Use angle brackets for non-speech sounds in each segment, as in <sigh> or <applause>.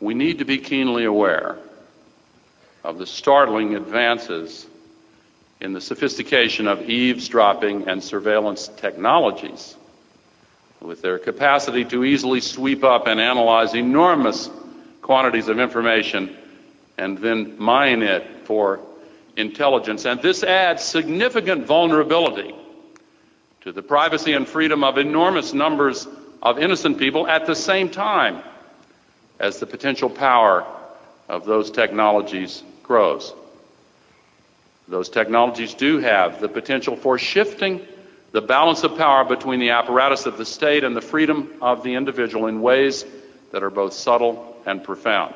we need to be keenly aware of the startling advances in the sophistication of eavesdropping and surveillance technologies with their capacity to easily sweep up and analyze enormous quantities of information and then mine it for intelligence. And this adds significant vulnerability to the privacy and freedom of enormous numbers of innocent people at the same time as the potential power of those technologies grows. Those technologies do have the potential for shifting the balance of power between the apparatus of the state and the freedom of the individual in ways that are both subtle and profound.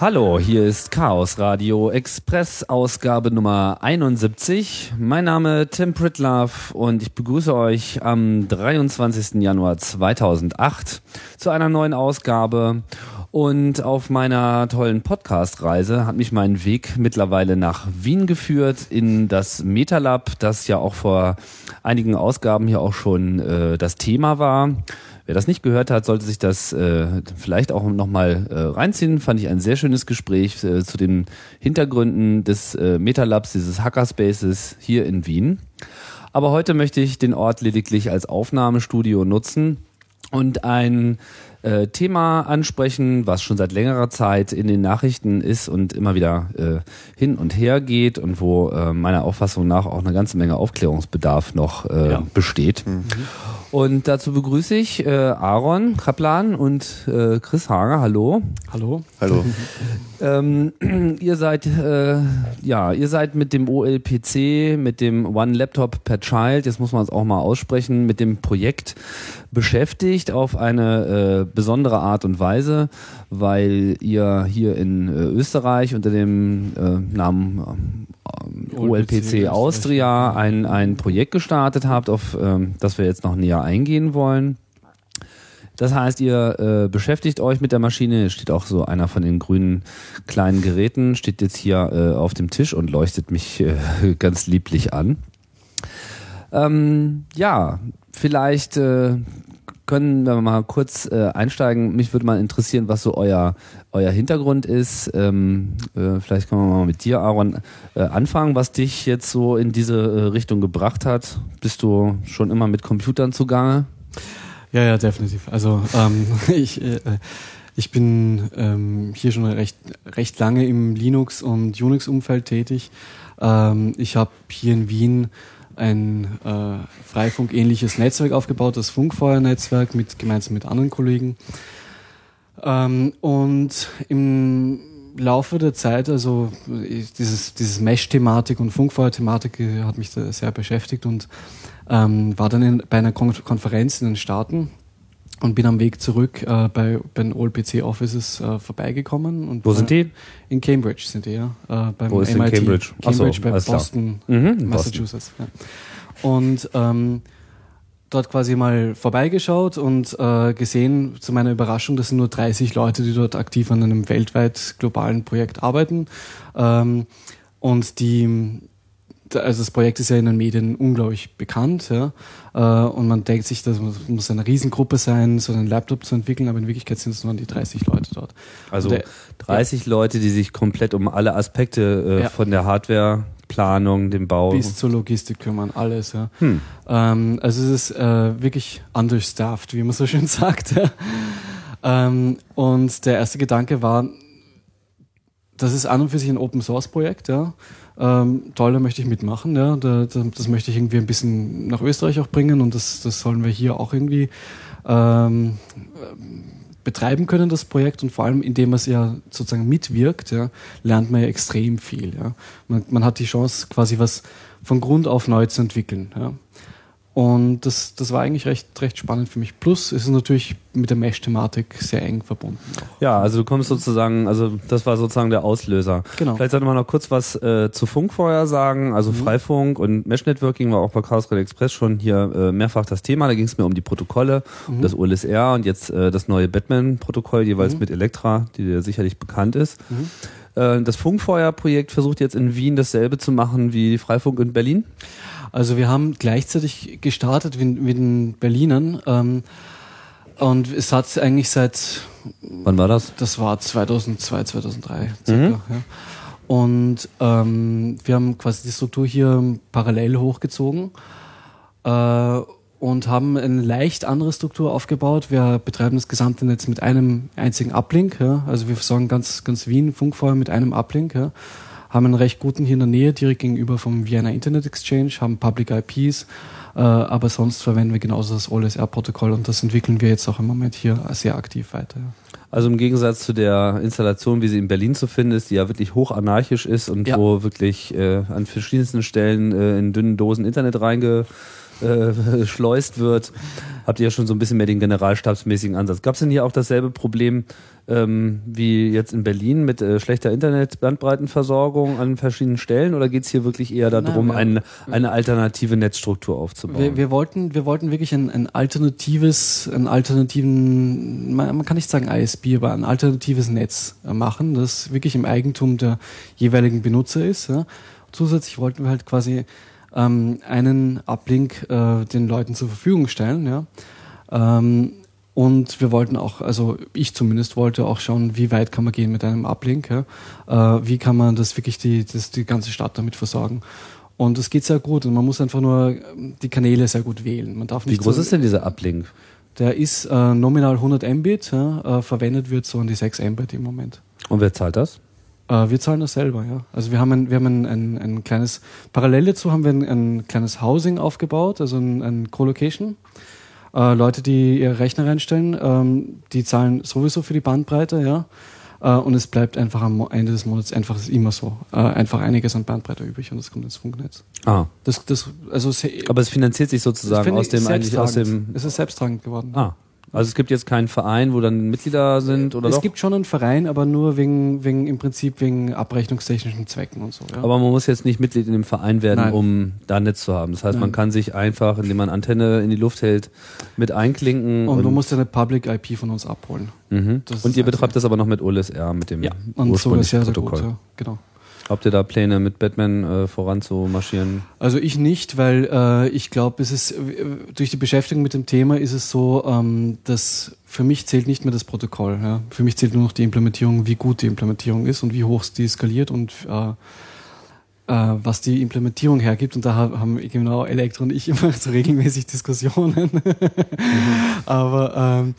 Hallo, hier ist Chaos Radio Express Ausgabe Nummer 71. Mein Name Tim Pritlove und ich begrüße euch am 23. Januar 2008 zu einer neuen Ausgabe. Und auf meiner tollen Podcast-Reise hat mich mein Weg mittlerweile nach Wien geführt in das MetaLab, das ja auch vor einigen Ausgaben hier auch schon äh, das Thema war. Wer das nicht gehört hat, sollte sich das äh, vielleicht auch nochmal äh, reinziehen. Fand ich ein sehr schönes Gespräch äh, zu den Hintergründen des äh, Metalabs, dieses Hackerspaces hier in Wien. Aber heute möchte ich den Ort lediglich als Aufnahmestudio nutzen und ein äh, Thema ansprechen, was schon seit längerer Zeit in den Nachrichten ist und immer wieder äh, hin und her geht und wo äh, meiner Auffassung nach auch eine ganze Menge Aufklärungsbedarf noch äh, ja. besteht. Mhm. Und dazu begrüße ich äh, Aaron Kaplan und äh, Chris Hager. Hallo. Hallo. Hallo. <laughs> ähm, <clears throat> ihr seid äh, ja, ihr seid mit dem OLPC, mit dem One Laptop per Child, jetzt muss man es auch mal aussprechen, mit dem Projekt beschäftigt auf eine äh, besondere Art und Weise, weil ihr hier in äh, Österreich unter dem äh, Namen äh, OLPC Austria ein, ein Projekt gestartet habt, auf ähm, das wir jetzt noch näher eingehen wollen. Das heißt, ihr äh, beschäftigt euch mit der Maschine. Es steht auch so einer von den grünen kleinen Geräten, steht jetzt hier äh, auf dem Tisch und leuchtet mich äh, <laughs> ganz lieblich an. Ähm, ja, vielleicht äh, können wir mal kurz äh, einsteigen. Mich würde mal interessieren, was so euer, euer Hintergrund ist. Ähm, äh, vielleicht können wir mal mit dir, Aaron, äh, anfangen, was dich jetzt so in diese äh, Richtung gebracht hat. Bist du schon immer mit Computern zugange? Ja, ja, definitiv. Also ähm, <laughs> ich, äh, ich bin ähm, hier schon recht, recht lange im Linux- und Unix-Umfeld tätig. Ähm, ich habe hier in Wien ein äh, Freifunk-ähnliches Netzwerk aufgebaut, das Funkfeuernetzwerk mit, gemeinsam mit anderen Kollegen. Ähm, und im Laufe der Zeit, also dieses, dieses Mesh-Thematik und Funkfeuer-Thematik hat mich sehr beschäftigt und ähm, war dann in, bei einer Kon Konferenz in den Staaten und bin am Weg zurück äh, bei, bei den OLPC Offices äh, vorbeigekommen. Und Wo sind die? In Cambridge sind die, ja. Äh, beim Wo ist MIT. in Cambridge? Cambridge so, bei Boston, mhm, Massachusetts. Boston. Ja. Und ähm, dort quasi mal vorbeigeschaut und äh, gesehen, zu meiner Überraschung, das sind nur 30 Leute, die dort aktiv an einem weltweit globalen Projekt arbeiten. Ähm, und die also das Projekt ist ja in den Medien unglaublich bekannt, ja. Äh, und man denkt sich, das muss eine Riesengruppe sein, so einen Laptop zu entwickeln, aber in Wirklichkeit sind es nur die 30 Leute dort. Also der, 30 ja. Leute, die sich komplett um alle Aspekte äh, ja. von der Hardwareplanung, dem Bau. Bis zur Logistik kümmern, alles, ja. Hm. Ähm, also es ist äh, wirklich understaffed, wie man so schön <laughs> sagt. Ja. Ähm, und der erste Gedanke war, das ist an und für sich ein Open Source Projekt, ja ähm, toll, da möchte ich mitmachen. Ja, da, da, das möchte ich irgendwie ein bisschen nach Österreich auch bringen und das, das sollen wir hier auch irgendwie ähm, betreiben können, das Projekt. Und vor allem, indem man es ja sozusagen mitwirkt, ja, lernt man ja extrem viel. Ja. Man, man hat die Chance, quasi was von Grund auf neu zu entwickeln. Ja. Und das, das war eigentlich recht, recht spannend für mich. Plus ist es natürlich mit der Mesh-Thematik sehr eng verbunden. Auch. Ja, also du kommst sozusagen, also das war sozusagen der Auslöser. Genau. Vielleicht sollte man noch kurz was äh, zu Funk vorher sagen. Also mhm. Freifunk und Mesh-Networking war auch bei Chaos Radio Express schon hier äh, mehrfach das Thema. Da ging es mir um die Protokolle, mhm. um das OLSR und jetzt äh, das neue Batman-Protokoll, jeweils mhm. mit Elektra, die dir sicherlich bekannt ist. Mhm. Äh, das Funkfeuer-Projekt versucht jetzt in Wien dasselbe zu machen wie Freifunk in Berlin. Also wir haben gleichzeitig gestartet mit, mit den Berlinern ähm, und es hat eigentlich seit... Wann war das? Das war 2002, 2003 circa. Mhm. Ja. Und ähm, wir haben quasi die Struktur hier parallel hochgezogen äh, und haben eine leicht andere Struktur aufgebaut. Wir betreiben das gesamte Netz mit einem einzigen Uplink. Ja. Also wir versorgen ganz, ganz Wien Funkfeuer mit einem Uplink. Ja haben einen recht guten hier in der Nähe, direkt gegenüber vom Vienna Internet Exchange, haben Public IPs, äh, aber sonst verwenden wir genauso das OLSR-Protokoll und das entwickeln wir jetzt auch im Moment hier sehr aktiv weiter. Also im Gegensatz zu der Installation, wie sie in Berlin zu finden ist, die ja wirklich hoch anarchisch ist und ja. wo wirklich äh, an verschiedensten Stellen äh, in dünnen Dosen Internet reinge äh, <laughs> schleust wird, habt ihr ja schon so ein bisschen mehr den generalstabsmäßigen Ansatz. Gab es denn hier auch dasselbe Problem ähm, wie jetzt in Berlin mit äh, schlechter Internetbandbreitenversorgung an verschiedenen Stellen oder geht es hier wirklich eher darum, Nein, eine, eine alternative Netzstruktur aufzubauen? Wir, wir, wollten, wir wollten wirklich ein, ein alternatives, einen alternativen, man, man, kann nicht sagen ISP, aber ein alternatives Netz machen, das wirklich im Eigentum der jeweiligen Benutzer ist. Ja. Zusätzlich wollten wir halt quasi ähm, einen Uplink äh, den Leuten zur Verfügung stellen. Ja. Ähm, und wir wollten auch, also ich zumindest wollte auch schauen, wie weit kann man gehen mit einem Uplink. Ja. Äh, wie kann man das wirklich die, das, die ganze Stadt damit versorgen. Und es geht sehr gut und man muss einfach nur die Kanäle sehr gut wählen. Man darf nicht wie groß so, ist denn dieser Uplink? Der ist äh, nominal 100 Mbit, ja, äh, verwendet wird so an die 6 Mbit im Moment. Und wer zahlt das? Äh, wir zahlen das selber, ja. Also wir haben ein, wir haben ein, ein, ein kleines, parallel dazu haben wir ein, ein kleines Housing aufgebaut, also ein, ein Co-Location. Äh, Leute, die ihre Rechner reinstellen, ähm, die zahlen sowieso für die Bandbreite, ja. Äh, und es bleibt einfach am Ende des Monats einfach ist immer so. Äh, einfach einiges an Bandbreite übrig und das kommt ins Funknetz. Ah. Das, das, also Aber es finanziert sich sozusagen aus dem eigentlich aus dem. Es ist selbsttragend geworden. Ah. Also es gibt jetzt keinen Verein, wo dann Mitglieder sind oder Es doch? gibt schon einen Verein, aber nur wegen, wegen im Prinzip wegen abrechnungstechnischen Zwecken und so. Ja. Aber man muss jetzt nicht Mitglied in dem Verein werden, Nein. um da Netz zu haben. Das heißt, Nein. man kann sich einfach, indem man Antenne in die Luft hält, mit einklinken. Und, und du musst eine Public IP von uns abholen. Mhm. Und ihr betreibt das aber noch mit OLSR, mit dem ja. und so ist ja sehr gut, ja. genau. Habt ihr da Pläne, mit Batman äh, voranzumarschieren? Also ich nicht, weil äh, ich glaube, es ist durch die Beschäftigung mit dem Thema ist es so, ähm, dass für mich zählt nicht mehr das Protokoll. Ja? Für mich zählt nur noch die Implementierung, wie gut die Implementierung ist und wie hoch die skaliert und äh, äh, was die Implementierung hergibt. Und da haben genau Elektro und ich <laughs> immer so regelmäßig Diskussionen. mhm. <laughs> Aber ähm,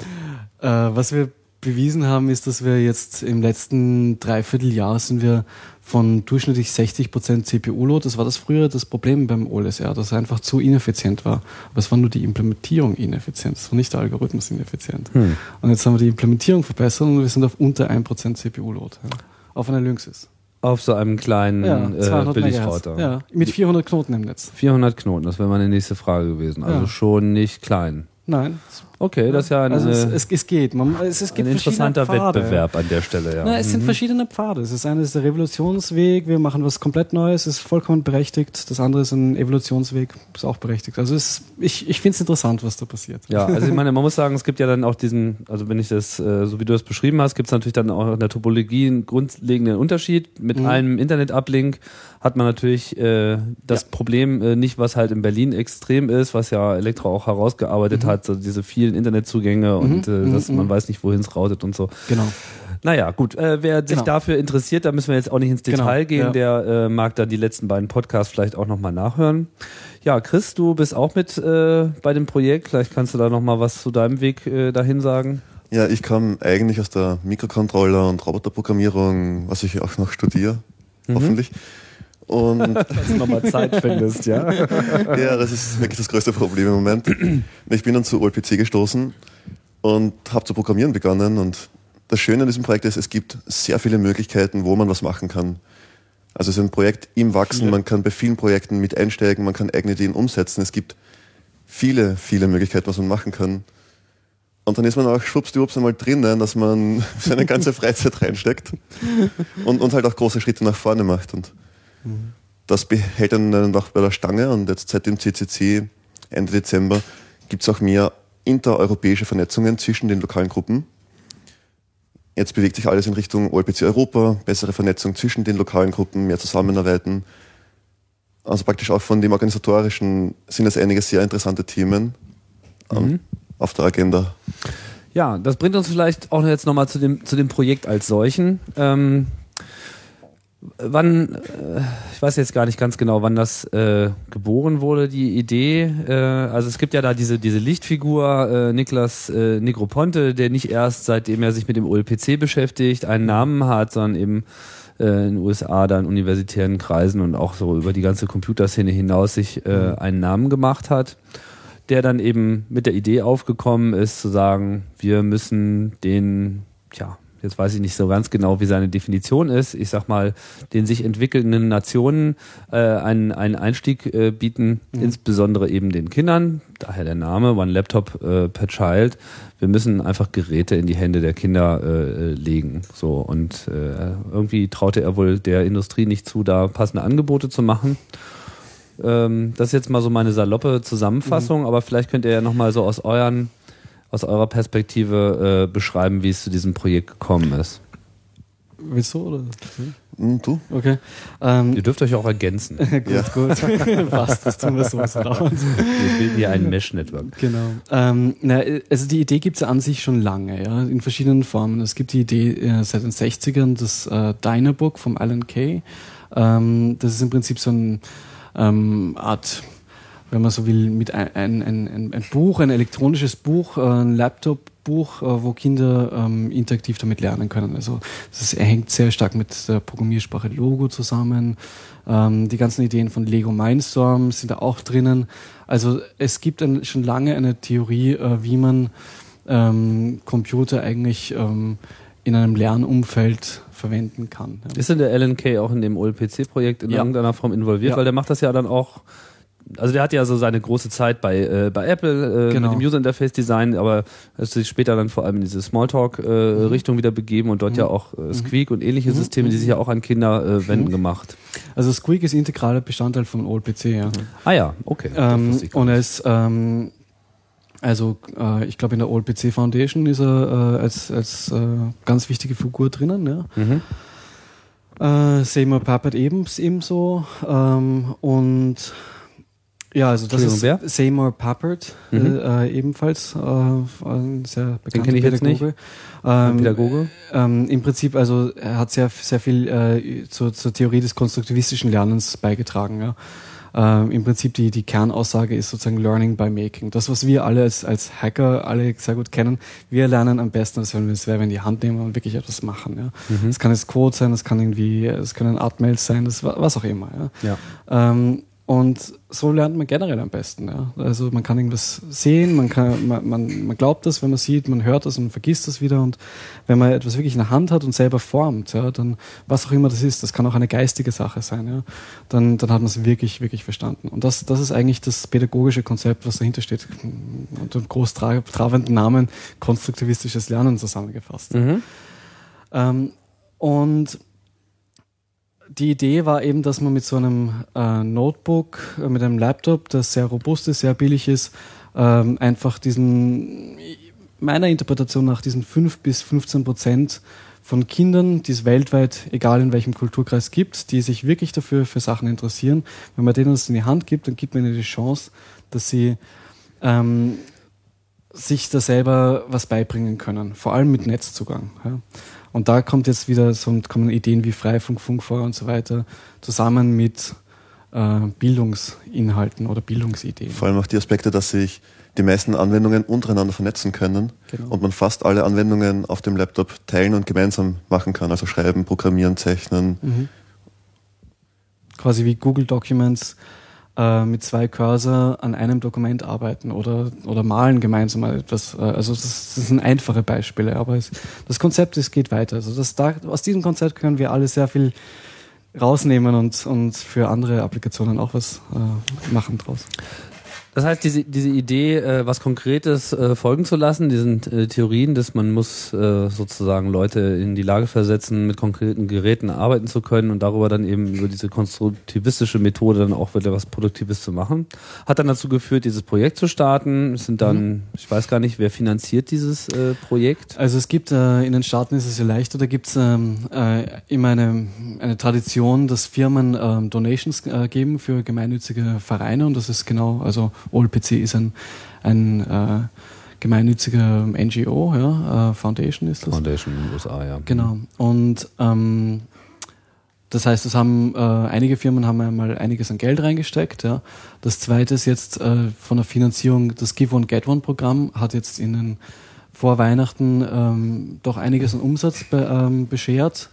äh, was wir bewiesen haben, ist, dass wir jetzt im letzten Dreivierteljahr sind wir von durchschnittlich 60% CPU-Load. Das war das früher das Problem beim OLSR, dass er einfach zu ineffizient war. Aber es war nur die Implementierung ineffizient, es war nicht der Algorithmus ineffizient. Hm. Und jetzt haben wir die Implementierung verbessert und wir sind auf unter 1% CPU-Load. Ja. Auf einer Lynxis. Auf so einem kleinen ja, äh, Billigrouter. Ja, mit 400 Knoten im Netz. 400 Knoten, das wäre meine nächste Frage gewesen. Also ja. schon nicht klein. Nein. Okay, das ist ja eine, also es, es, es geht. Man, es, es gibt ein interessanter Wettbewerb an der Stelle. Ja. Na, es mhm. sind verschiedene Pfade. Es ist eine ist der Revolutionsweg. Wir machen was komplett Neues. Ist vollkommen berechtigt. Das andere ist ein Evolutionsweg. Ist auch berechtigt. Also es, ich, ich finde es interessant, was da passiert. Ja, also ich <laughs> meine, man muss sagen, es gibt ja dann auch diesen, also wenn ich das äh, so wie du es beschrieben hast, gibt es natürlich dann auch in der Topologie einen grundlegenden Unterschied mit mhm. einem Internet-Uplink hat man natürlich äh, das ja. Problem äh, nicht, was halt in Berlin extrem ist, was ja Elektro auch herausgearbeitet mhm. hat, so diese vielen Internetzugänge mhm. und äh, mhm. dass man mhm. weiß nicht, wohin es routet und so. Genau. Naja, gut. Äh, wer sich genau. dafür interessiert, da müssen wir jetzt auch nicht ins genau. Detail genau. gehen. Ja. Der äh, mag da die letzten beiden Podcasts vielleicht auch nochmal nachhören. Ja, Chris, du bist auch mit äh, bei dem Projekt. Vielleicht kannst du da nochmal was zu deinem Weg äh, dahin sagen. Ja, ich kam eigentlich aus der Mikrocontroller- und Roboterprogrammierung, was ich auch noch studiere, mhm. hoffentlich. Und <laughs> Dass du nochmal Zeit findest, ja. <laughs> ja, das ist wirklich das größte Problem im Moment. Ich bin dann zu OLPC gestoßen und habe zu programmieren begonnen. Und das Schöne an diesem Projekt ist, es gibt sehr viele Möglichkeiten, wo man was machen kann. Also es ist ein Projekt im Wachsen, man kann bei vielen Projekten mit einsteigen, man kann eigene Ideen umsetzen. Es gibt viele, viele Möglichkeiten, was man machen kann. Und dann ist man auch schwuppsdiwupps einmal drinnen, dass man <laughs> seine ganze Freizeit reinsteckt und, und halt auch große Schritte nach vorne macht. Und mhm. das behält einen auch bei der Stange. Und jetzt seit dem CCC Ende Dezember gibt es auch mehr intereuropäische Vernetzungen zwischen den lokalen Gruppen. Jetzt bewegt sich alles in Richtung OLPC Europa, bessere Vernetzung zwischen den lokalen Gruppen, mehr Zusammenarbeiten. Also praktisch auch von dem Organisatorischen sind es einige sehr interessante Themen mhm. auf der Agenda. Ja, das bringt uns vielleicht auch jetzt nochmal zu dem, zu dem Projekt als solchen. Ähm, wann, äh, ich weiß jetzt gar nicht ganz genau, wann das äh, geboren wurde, die Idee. Äh, also es gibt ja da diese, diese Lichtfigur, äh, Niklas äh, Negroponte, der nicht erst seitdem er sich mit dem OLPC beschäftigt, einen Namen hat, sondern eben äh, in den USA da in universitären Kreisen und auch so über die ganze Computerszene hinaus sich äh, mhm. einen Namen gemacht hat, der dann eben mit der Idee aufgekommen ist, zu sagen, wir müssen den, ja, jetzt weiß ich nicht so ganz genau, wie seine Definition ist, ich sag mal, den sich entwickelnden Nationen äh, einen, einen Einstieg äh, bieten, mhm. insbesondere eben den Kindern, daher der Name, One Laptop äh, per Child. Wir müssen einfach Geräte in die Hände der Kinder äh, legen. So und äh, irgendwie traute er wohl der Industrie nicht zu, da passende Angebote zu machen. Ähm, das ist jetzt mal so meine saloppe Zusammenfassung, mhm. aber vielleicht könnt ihr ja nochmal so aus euren aus eurer Perspektive äh, beschreiben, wie es zu diesem Projekt gekommen ist. Willst du oder? Hm, du? Okay. Ähm, Ihr dürft euch auch ergänzen. <laughs> gut, ja. gut. <laughs> Passt, das tun wir so. Wir bilden hier ein Mesh-Network. Genau. Ähm, na, also die Idee gibt es ja an sich schon lange, ja, in verschiedenen Formen. Es gibt die Idee äh, seit den 60ern, das äh, Dynabook vom Alan Kay. Ähm, das ist im Prinzip so eine ähm, Art wenn man so will, mit ein, ein, ein, ein Buch, ein elektronisches Buch, äh, ein Laptop-Buch, äh, wo Kinder ähm, interaktiv damit lernen können. Also das hängt sehr stark mit der Programmiersprache Logo zusammen. Ähm, die ganzen Ideen von Lego Mindstorm sind da auch drinnen. Also es gibt ein, schon lange eine Theorie, äh, wie man ähm, Computer eigentlich ähm, in einem Lernumfeld verwenden kann. Ja. Ist denn der LNK auch in dem OLPC-Projekt in ja. irgendeiner Form involviert? Ja. Weil der macht das ja dann auch also der hat ja so seine große Zeit bei, äh, bei Apple äh, genau. mit dem User Interface Design, aber hat sich später dann vor allem in diese Smalltalk-Richtung äh, mhm. wieder begeben und dort mhm. ja auch äh, Squeak mhm. und ähnliche mhm. Systeme, die sich ja auch an Kinder äh, wenden, mhm. gemacht. Also Squeak ist integraler Bestandteil von OLPC, ja. Ah ja, okay. Ähm, und es ähm, also äh, ich glaube in der OLPC Foundation ist er äh, als, als äh, ganz wichtige Figur drinnen, ja. Mhm. Äh, Seymour Papert ebenso ähm, und ja, also das ist wer? Seymour Papert, mhm. äh, ebenfalls äh, ein sehr bekannter Pädagoge. Ähm, Pädagoge. Ähm, Im Prinzip, also er hat sehr, sehr viel äh, zur, zur Theorie des konstruktivistischen Lernens beigetragen. Ja. Ähm, Im Prinzip die, die Kernaussage ist sozusagen Learning by Making. Das, was wir alle als, als Hacker alle sehr gut kennen, wir lernen am besten, als wenn wir es in die Hand nehmen und wirklich etwas machen. Ja. Mhm. Das kann jetzt Code sein, das kann irgendwie, es können Art-Mails sein, das was auch immer. Ja. ja. Ähm, und so lernt man generell am besten. Ja. Also man kann irgendwas sehen, man, kann, man, man, man glaubt das, wenn man sieht, man hört das und vergisst das wieder. Und wenn man etwas wirklich in der Hand hat und selber formt, ja, dann was auch immer das ist, das kann auch eine geistige Sache sein, ja, dann, dann hat man es wirklich, wirklich verstanden. Und das, das ist eigentlich das pädagogische Konzept, was dahinter steht, unter dem groß trabenden Namen konstruktivistisches Lernen zusammengefasst. Mhm. Ähm, und die Idee war eben, dass man mit so einem äh, Notebook, äh, mit einem Laptop, das sehr robust ist, sehr billig ist, ähm, einfach diesen, meiner Interpretation nach, diesen 5 bis 15 Prozent von Kindern, die es weltweit, egal in welchem Kulturkreis gibt, die sich wirklich dafür für Sachen interessieren, wenn man denen das in die Hand gibt, dann gibt man ihnen die Chance, dass sie ähm, sich da selber was beibringen können, vor allem mit Netzzugang. Ja. Und da kommt jetzt wieder so kommen Ideen wie Freifunk, Funkfeuer und so weiter zusammen mit äh, Bildungsinhalten oder Bildungsideen. Vor allem auch die Aspekte, dass sich die meisten Anwendungen untereinander vernetzen können genau. und man fast alle Anwendungen auf dem Laptop teilen und gemeinsam machen kann, also schreiben, programmieren, zeichnen. Mhm. Quasi wie Google Documents äh, mit zwei Cursor an einem Dokument arbeiten oder, oder malen gemeinsam etwas. Äh, also das, das, sind einfache Beispiele, aber es, das Konzept es geht weiter. Also das, da, aus diesem Konzept können wir alle sehr viel rausnehmen und, und für andere Applikationen auch was äh, machen draus. Das heißt, diese, diese Idee, äh, was Konkretes äh, folgen zu lassen, diesen äh, Theorien, dass man muss äh, sozusagen Leute in die Lage versetzen, mit konkreten Geräten arbeiten zu können und darüber dann eben über diese konstruktivistische Methode dann auch wieder was Produktives zu machen, hat dann dazu geführt, dieses Projekt zu starten. Es sind dann, mhm. ich weiß gar nicht, wer finanziert dieses äh, Projekt? Also es gibt, äh, in den Staaten ist es ja leichter, da gibt es ähm, äh, immer eine, eine Tradition, dass Firmen ähm, Donations äh, geben für gemeinnützige Vereine und das ist genau, also OLPC ist ein, ein äh, gemeinnütziger NGO, ja, äh, Foundation ist das. Foundation in den USA, ja. Genau. Und ähm, das heißt, es haben äh, einige Firmen haben einmal einiges an Geld reingesteckt. Ja. Das zweite ist jetzt äh, von der Finanzierung, das Give One Get One Programm hat jetzt ihnen vor Weihnachten ähm, doch einiges an Umsatz be, ähm, beschert.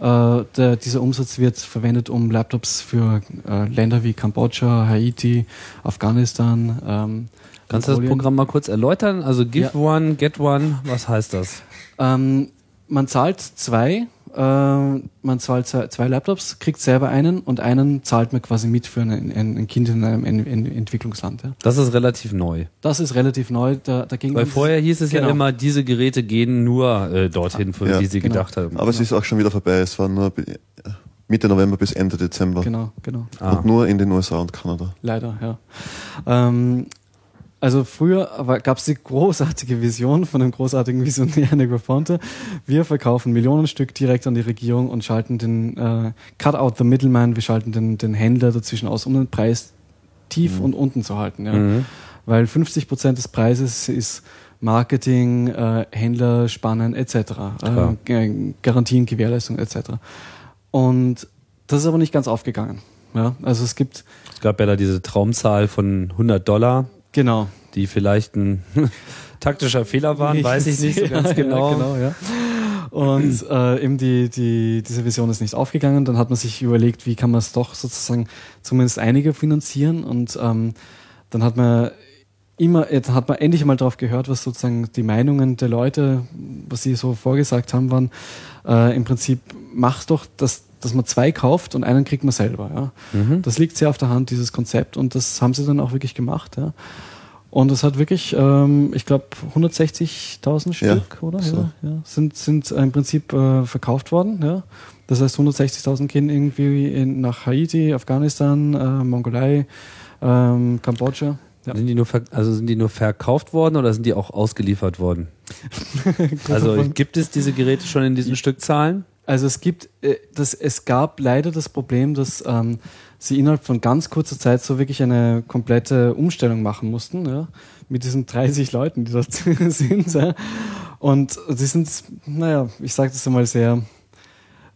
Äh, der, dieser Umsatz wird verwendet, um Laptops für äh, Länder wie Kambodscha, Haiti, Afghanistan. Ähm, Kannst du das Programm mal kurz erläutern? Also Give ja. One, Get One, was heißt das? Ähm, man zahlt zwei äh, man zahlt zwei Laptops, kriegt selber einen und einen zahlt man quasi mit für ein, ein Kind in einem Entwicklungsland. Ja. Das ist relativ neu. Das ist relativ neu. Da, da ging Weil vorher hieß es genau. ja immer, diese Geräte gehen nur äh, dorthin, für ja, die sie genau. gedacht haben. Aber es ist auch schon wieder vorbei. Es war nur Mitte November bis Ende Dezember. Genau, genau. Ah. Und nur in den USA und Kanada. Leider, ja. Ähm, also früher gab es die großartige Vision von einem großartigen Visionär <laughs> Negroponte. Wir verkaufen Millionen Stück direkt an die Regierung und schalten den äh, Cut out the middleman, wir schalten den, den Händler dazwischen aus, um den Preis tief mhm. und unten zu halten. Ja. Mhm. Weil 50 Prozent des Preises ist Marketing, äh, Händler spannen etc., äh, Garantien, Gewährleistung etc. Und das ist aber nicht ganz aufgegangen. Ja, also es gibt. Es gab ja da diese Traumzahl von 100 Dollar Genau. Die vielleicht ein <laughs> taktischer Fehler waren, weiß ich nicht so ganz <laughs> genau. Ja, genau ja. Und äh, eben die, die, diese Vision ist nicht aufgegangen. Dann hat man sich überlegt, wie kann man es doch sozusagen zumindest einige finanzieren. Und ähm, dann hat man immer, jetzt hat man endlich mal darauf gehört, was sozusagen die Meinungen der Leute, was sie so vorgesagt haben, waren. Äh, Im Prinzip mach doch, dass, dass man zwei kauft und einen kriegt man selber. Ja. Mhm. Das liegt sehr auf der Hand, dieses Konzept. Und das haben sie dann auch wirklich gemacht. Ja. Und es hat wirklich, ähm, ich glaube, 160.000 Stück, ja, oder? So. Ja, ja, sind, sind im Prinzip äh, verkauft worden. Ja. Das heißt, 160.000 gehen irgendwie in, nach Haiti, Afghanistan, äh, Mongolei, ähm, Kambodscha. Ja. Sind die nur also sind die nur verkauft worden oder sind die auch ausgeliefert worden? <laughs> also gibt es diese Geräte schon in diesen Stückzahlen? Also es gibt, äh, das, es gab leider das Problem, dass ähm, sie innerhalb von ganz kurzer Zeit so wirklich eine komplette Umstellung machen mussten, ja, mit diesen 30 Leuten, die dort <laughs> sind. Ja. Und sie sind, naja, ich sage das einmal sehr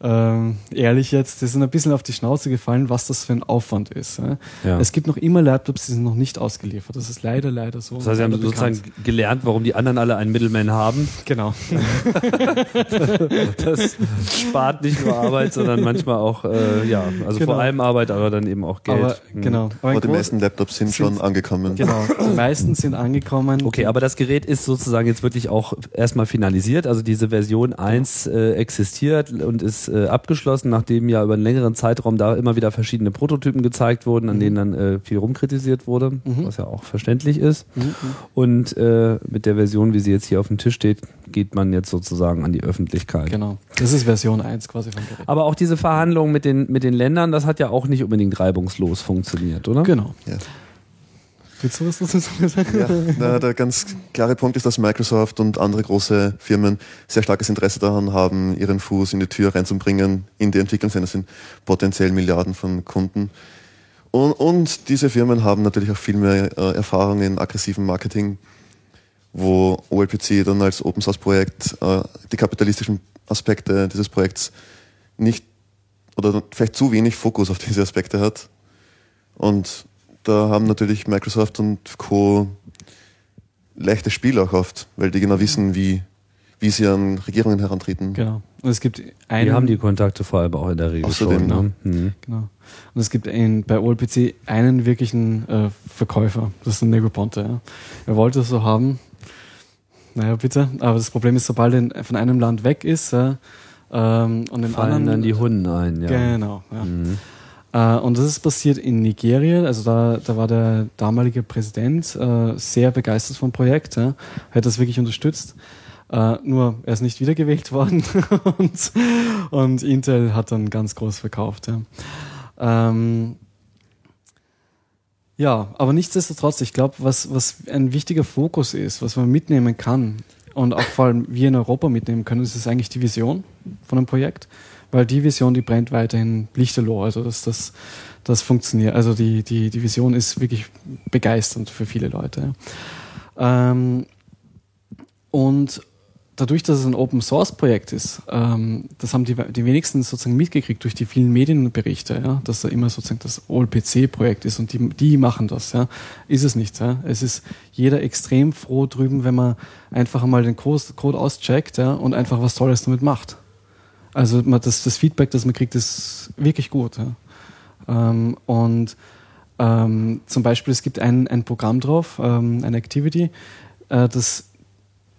ähm, ehrlich jetzt, die sind ein bisschen auf die Schnauze gefallen, was das für ein Aufwand ist. Ja. Es gibt noch immer Laptops, die sind noch nicht ausgeliefert. Das ist leider, leider so. Das heißt, Sie haben sozusagen gelernt, warum die anderen alle einen Middleman haben. Genau. <laughs> das spart nicht nur Arbeit, sondern manchmal auch, äh, ja, also genau. vor allem Arbeit, aber dann eben auch Geld. Aber, mhm. Genau. Aber, aber die meisten Laptops sind, sind, schon angekommen. Genau, die meisten sind angekommen. Okay, aber das Gerät ist sozusagen jetzt wirklich auch erstmal finalisiert. Also diese Version 1 äh, existiert und ist äh, abgeschlossen, nachdem ja über einen längeren Zeitraum da immer wieder verschiedene Prototypen gezeigt wurden, an mhm. denen dann äh, viel rumkritisiert wurde, mhm. was ja auch verständlich ist. Mhm. Und äh, mit der Version, wie sie jetzt hier auf dem Tisch steht, geht man jetzt sozusagen an die Öffentlichkeit. Genau. Das ist Version 1 quasi vom Gerät. Aber auch diese Verhandlungen mit den, mit den Ländern, das hat ja auch nicht unbedingt reibungslos funktioniert, oder? Genau. Ja. Willst du was dazu sagen? Ja, na, der ganz klare Punkt ist, dass Microsoft und andere große Firmen sehr starkes Interesse daran haben, ihren Fuß in die Tür reinzubringen in die Entwicklungsländer. Das sind potenziell Milliarden von Kunden. Und, und diese Firmen haben natürlich auch viel mehr äh, Erfahrung in aggressivem Marketing, wo OLPC dann als Open Source Projekt äh, die kapitalistischen Aspekte dieses Projekts nicht oder vielleicht zu wenig Fokus auf diese Aspekte hat. Und da haben natürlich Microsoft und Co. leichtes Spiel auch oft, weil die genau wissen, wie, wie sie an Regierungen herantreten. Genau. Und es gibt einen. Wir haben die Kontakte vor allem auch in der Regel Außerdem, schon. Ne? Mhm. Genau. Und es gibt ein, bei OLPC einen wirklichen äh, Verkäufer, das ist ein Negroponte. Ja. Er wollte es so haben. Naja, bitte. Aber das Problem ist, sobald er von einem Land weg ist, äh, ähm, und im Fallen anderen dann die Hunden ein, ja. Genau. Ja. Mhm. Äh, und das ist passiert in Nigeria. Also da, da war der damalige Präsident äh, sehr begeistert vom Projekt, ja, hat das wirklich unterstützt. Uh, nur er ist nicht wiedergewählt worden <laughs> und, und, Intel hat dann ganz groß verkauft. Ja, ähm, ja aber nichtsdestotrotz, ich glaube, was, was ein wichtiger Fokus ist, was man mitnehmen kann und auch vor allem wir in Europa mitnehmen können, ist eigentlich die Vision von einem Projekt, weil die Vision, die brennt weiterhin lichterloh. Also dass das, das funktioniert. Also die, die, die Vision ist wirklich begeisternd für viele Leute. Ähm, und dadurch, dass es ein Open Source Projekt ist, ähm, das haben die, die wenigsten sozusagen mitgekriegt durch die vielen Medienberichte, ja, dass da immer sozusagen das OLPC Projekt ist und die, die machen das, ja. Ist es nicht, ja. Es ist jeder extrem froh drüben, wenn man einfach einmal den Code, Code auscheckt, ja, und einfach was Tolles damit macht. Also man, das, das Feedback, das man kriegt, ist wirklich gut, ja. Ähm, und ähm, zum Beispiel, es gibt ein, ein Programm drauf, ähm, eine Activity, äh, das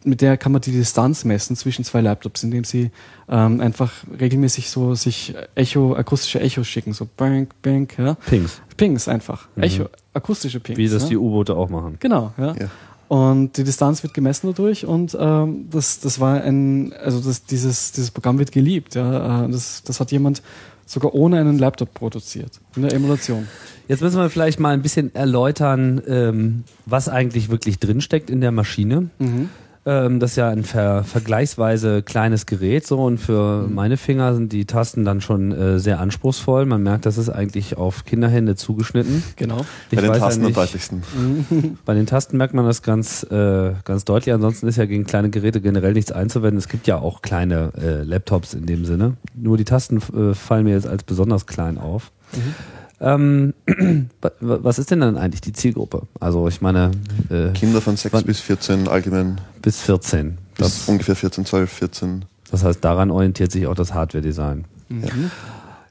mit der kann man die Distanz messen zwischen zwei Laptops, indem sie ähm, einfach regelmäßig so sich Echo, akustische Echos schicken, so bang, bang, ja. Pings. Pings einfach. Mhm. Echo, akustische Pings. Wie das ja? die U-Boote auch machen. Genau, ja. ja. Und die Distanz wird gemessen dadurch und ähm, das, das war ein, also das, dieses, dieses Programm wird geliebt, ja. Äh, das, das hat jemand sogar ohne einen Laptop produziert, in der Emulation. Jetzt müssen wir vielleicht mal ein bisschen erläutern, ähm, was eigentlich wirklich drinsteckt in der Maschine. Mhm. Ähm, das ist ja ein ver vergleichsweise kleines Gerät so und für mhm. meine Finger sind die Tasten dann schon äh, sehr anspruchsvoll. Man merkt, das ist eigentlich auf Kinderhände zugeschnitten. Genau. Ich bei den Tasten ja nicht, am deutlichsten. <laughs> Bei den Tasten merkt man das ganz, äh, ganz deutlich. Ansonsten ist ja gegen kleine Geräte generell nichts einzuwenden. Es gibt ja auch kleine äh, Laptops in dem Sinne. Nur die Tasten äh, fallen mir jetzt als besonders klein auf. Mhm. Ähm, <clears throat> was ist denn dann eigentlich die Zielgruppe? Also ich meine äh, Kinder von 6 bis 14 allgemein. Bis 14. Bis das, ungefähr 14, 12, 14. Das heißt, daran orientiert sich auch das Hardware-Design. Mhm. Ja.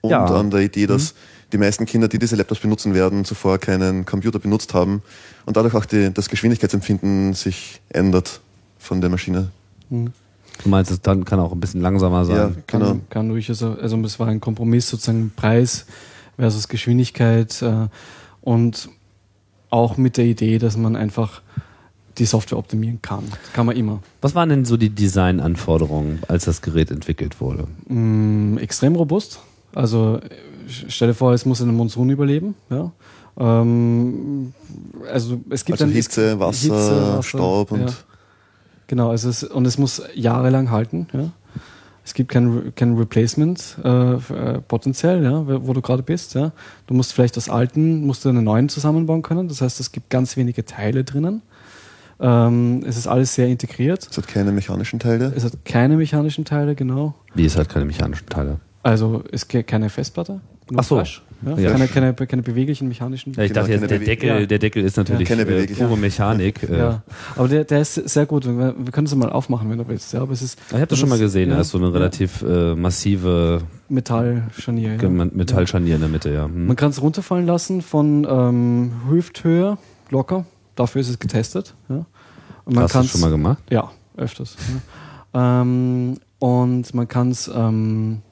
Und ja. an der Idee, dass mhm. die meisten Kinder, die diese Laptops benutzen werden, zuvor keinen Computer benutzt haben und dadurch auch die, das Geschwindigkeitsempfinden sich ändert von der Maschine. Mhm. Du meinst, es dann kann auch ein bisschen langsamer sein? Ja, genau. Kann, kann durchaus, also es war ein Kompromiss sozusagen Preis versus Geschwindigkeit äh, und auch mit der Idee, dass man einfach die Software optimieren kann. Das kann man immer. Was waren denn so die Designanforderungen, als das Gerät entwickelt wurde? Mm, extrem robust. Also stell dir vor, es muss in einem Monsun überleben. Ja? Ähm, also es gibt also dann Hitze, Wasser, Hitze, Wasser Staub und ja. genau. Also es, und es muss jahrelang halten. Ja? Es gibt kein, kein Replacement äh, äh, potenziell, ja, wo du gerade bist. Ja. Du musst vielleicht aus alten, musst du einen neuen zusammenbauen können. Das heißt, es gibt ganz wenige Teile drinnen. Ähm, es ist alles sehr integriert. Es hat keine mechanischen Teile. Es hat keine mechanischen Teile, genau. Wie es hat keine mechanischen Teile? Also es gibt keine Festplatte. Ach so. Flash. Ja? ja. Keine, keine, keine beweglichen mechanischen. Ja, ich dachte jetzt, der Deckel, ja. der Deckel ist natürlich ja. äh, pure Mechanik. Äh. Ja. Aber der, der ist sehr gut. Wir, wir können es mal aufmachen, wenn du willst. Ja, aber es ist, ich habe das schon mal gesehen. Ja. Da ist so eine relativ äh, massive Metallscharnier. Ja. Metallscharnier in der Mitte, ja. Hm. Man kann es runterfallen lassen von ähm, Hüfthöhe locker. Dafür ist es getestet. Ja. Und man Hast du das schon mal gemacht? Ja, öfters. Ja. Ähm, und man kann es ähm,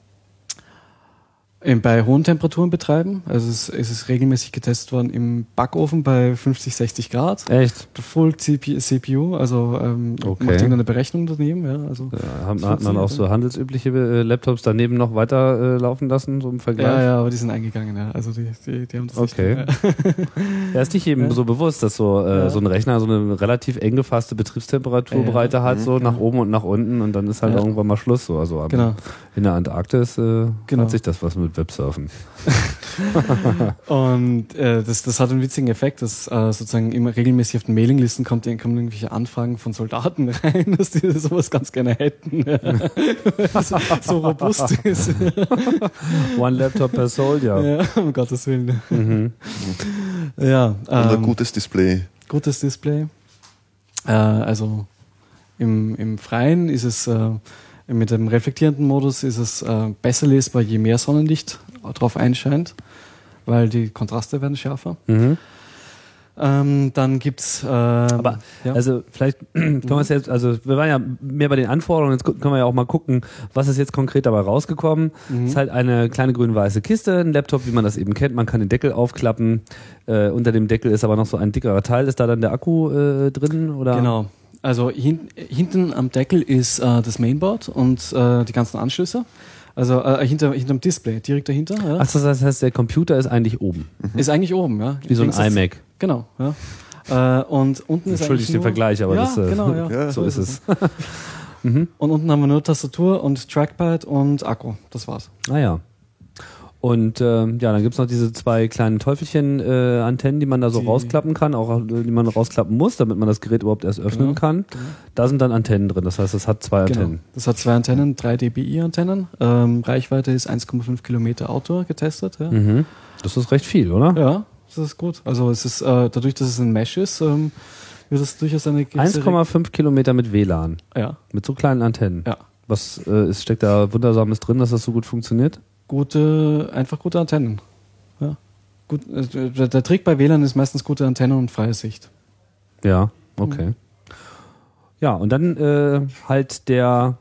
bei hohen Temperaturen betreiben. Also es, es, ist regelmäßig getestet worden im Backofen bei 50, 60 Grad. Echt? Full CPU, also ähm, okay. macht irgendeine Berechnung daneben. Ja, also ja, hat, hat man auch so handelsübliche äh, Laptops daneben noch weiter äh, laufen lassen, so im Vergleich? Ja, ja, aber die sind eingegangen, ja. Also die, die, die haben das Okay. Nicht, ja. <laughs> ja, ist nicht jedem ja. so bewusst, dass so, äh, so ein Rechner so eine relativ eng gefasste Betriebstemperaturbereite hat, so nach oben und nach unten und dann ist halt irgendwann mal Schluss. So. Also genau. In der Antarktis äh, genau. hat sich das was mit Websurfen. <laughs> und äh, das, das hat einen witzigen Effekt, dass äh, sozusagen immer regelmäßig auf den Mailinglisten kommt, kommen irgendwelche Anfragen von Soldaten <laughs> rein, dass die sowas ganz gerne hätten. <laughs> so, so robust ist. One Laptop per Soldier. Ja, um Gottes Willen. Mhm. Ja. Ähm, und ein gutes Display. Gutes Display. Äh, also im, im Freien ist es äh, mit dem reflektierenden Modus ist es äh, besser lesbar, je mehr Sonnenlicht drauf einscheint, weil die Kontraste werden schärfer. Mhm. Ähm, dann gibt's. Ähm, Aber ja. also vielleicht können wir es jetzt, also wir waren ja mehr bei den Anforderungen, jetzt können wir ja auch mal gucken, was ist jetzt konkret dabei rausgekommen. Mhm. ist halt eine kleine grün-weiße Kiste, ein Laptop, wie man das eben kennt. Man kann den Deckel aufklappen. Äh, unter dem Deckel ist aber noch so ein dickerer Teil. Ist da dann der Akku äh, drin oder? Genau. Also hin, hinten am Deckel ist äh, das Mainboard und äh, die ganzen Anschlüsse. Also äh, hinter, hinterm Display, direkt dahinter. Ja. Ach, das heißt, der Computer ist eigentlich oben, Ist eigentlich oben, ja. wie so ein iMac. Genau, ja. Äh, und unten ist Entschuldigt eigentlich den nur, Vergleich, aber ja, das äh, genau, ja. Ja. <laughs> so ist es. <laughs> Und unten haben wir nur Tastatur und Trackpad und Akku. Das war's. Ah ja. Und ähm, ja, dann gibt's noch diese zwei kleinen Teufelchen-Antennen, die man da so Die- rausklappen kann, auch äh, die man rausklappen muss, damit man das Gerät überhaupt erst öffnen Genau, kann. Da sind dann Antennen drin, das heißt, es hat zwei Genau. Antennen. Das hat zwei Antennen, drei dBi-Antennen. Ähm, Reichweite ist 1,5 Kilometer Outdoor getestet. Ja. Mhm. Das ist recht viel, oder? ja, das ist gut. Also es ist äh, dadurch, dass es ein Mesh ist, ähm, wird es durchaus eine gewisse- 1,5 Kilometer mit WLAN, Ja, mit so kleinen Antennen. ja. Was äh, ist, steckt da Wundersames drin, dass das so gut funktioniert? Gute, einfach gute Antennen. Ja. Gut, äh, der, der Trick bei WLAN ist meistens gute Antennen und freie Sicht. Ja, okay. Ja, und dann äh, halt der,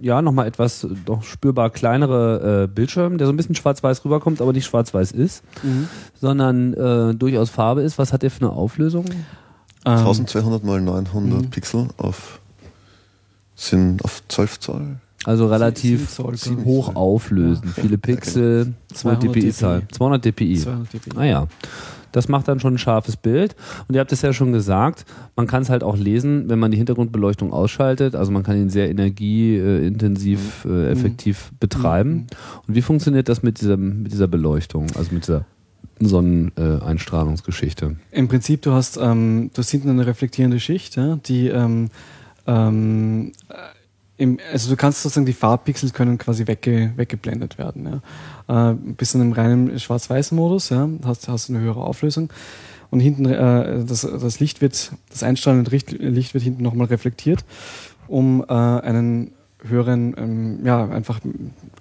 ja, nochmal etwas doch spürbar kleinere äh, Bildschirm, der so ein bisschen schwarz-weiß rüberkommt, aber nicht schwarz-weiß ist, sondern äh, durchaus Farbe ist. Was hat der für eine Auflösung? Ähm, 1200 mal 900 Mhm. Pixel auf sind auf 12 Zoll. Also relativ Zoll, hoch auflösen, viele Pixel, 200 200 dpi-Zahl, 200 dpi. 200 dpi. Ah ja. Das macht dann schon ein scharfes Bild. Und ihr habt es ja schon gesagt, man kann es halt auch lesen, wenn man die Hintergrundbeleuchtung ausschaltet. Also man kann ihn sehr energieintensiv, Mhm. äh, effektiv betreiben. Und wie funktioniert das mit dieser, mit dieser Beleuchtung, also mit dieser Sonneneinstrahlungsgeschichte? Im Prinzip, du hast, ähm, du hast hinten eine reflektierende Schicht, ja, die ähm, ähm, äh, im, also du kannst sozusagen die Farbpixel können quasi wegge, weggeblendet werden. Ja. Äh, bist in einem reinen Schwarz-Weiß-Modus, ja, hast, hast eine höhere Auflösung. Und hinten, äh, das, das Licht wird, das einstrahlende Licht wird hinten nochmal reflektiert, um äh, einen höheren, ähm, ja, einfach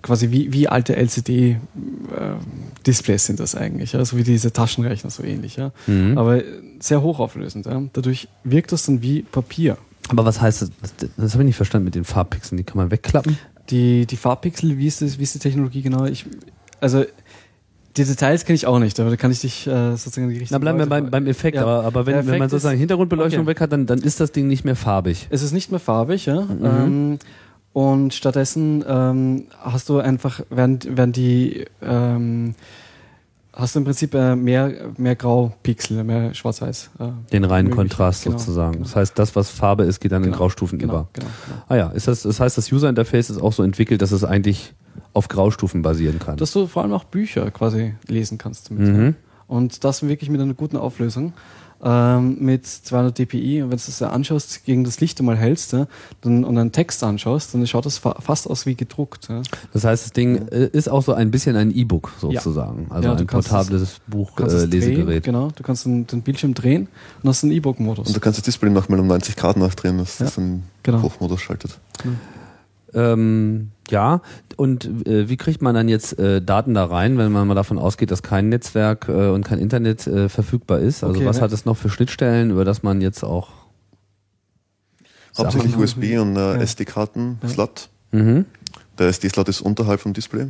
quasi wie, wie alte LCD-Displays sind das eigentlich, ja, so wie diese Taschenrechner so ähnlich, ja. Mhm. Aber sehr hochauflösend, ja. Dadurch wirkt das dann wie Papier. Aber was heißt das? Das, habe ich nicht verstanden mit den Farbpixeln. Die kann man wegklappen? Die, die Farbpixel, wie ist, das, wie ist die Technologie genau? Ich, also, die Details kenne ich auch nicht, aber da kann ich dich äh, sozusagen in die richtige Na, bleiben wir beim, beim Effekt. Ja. Aber, aber wenn, Der wenn man Effekt sozusagen Hintergrundbeleuchtung okay. weg hat, dann, dann ist das Ding nicht mehr farbig. Es ist nicht mehr farbig, ja. Mhm. Ähm, und stattdessen ähm, hast du einfach, werden, werden die, ähm, hast du im Prinzip äh, mehr, mehr Graupixel, mehr Schwarz-Weiß. Äh, Den reinen möglich. Kontrast Genau, sozusagen. genau. Das heißt, das, was Farbe ist, geht dann in Genau, Graustufen genau, über. Genau, genau. Ah ja, ist das, das heißt, das User Interface ist auch so entwickelt, dass es eigentlich auf Graustufen basieren kann. Dass du vor allem auch Bücher quasi lesen kannst damit. Mhm. Und das wirklich mit einer guten Auflösung. Ähm, mit 200 dpi und wenn du das ja anschaust, gegen das Licht einmal hältst ja, dann, und einen Text anschaust, dann schaut das fa fast aus wie gedruckt. Ja. Das heißt, das Ding äh, ist auch so ein bisschen ein E-Book sozusagen. Also ein portables Du kannst es drehen, Buchlesegerät. genau, du kannst den, den Bildschirm drehen und hast einen E-Book-Modus. Und du kannst das Display nochmal um 90 Grad nachdrehen, dass das dann genau. Hochmodus schaltet. Ähm, ja, und äh, wie kriegt man dann jetzt äh, Daten da rein, wenn man mal davon ausgeht, dass kein Netzwerk äh, und kein Internet äh, verfügbar ist? Also Okay, was ne? hat es noch für Schnittstellen, über das man jetzt auch Hauptsächlich Sachen- USB und äh, Ja. SD-Karten-Slot. Mhm. Der SD-Slot ist unterhalb vom Display.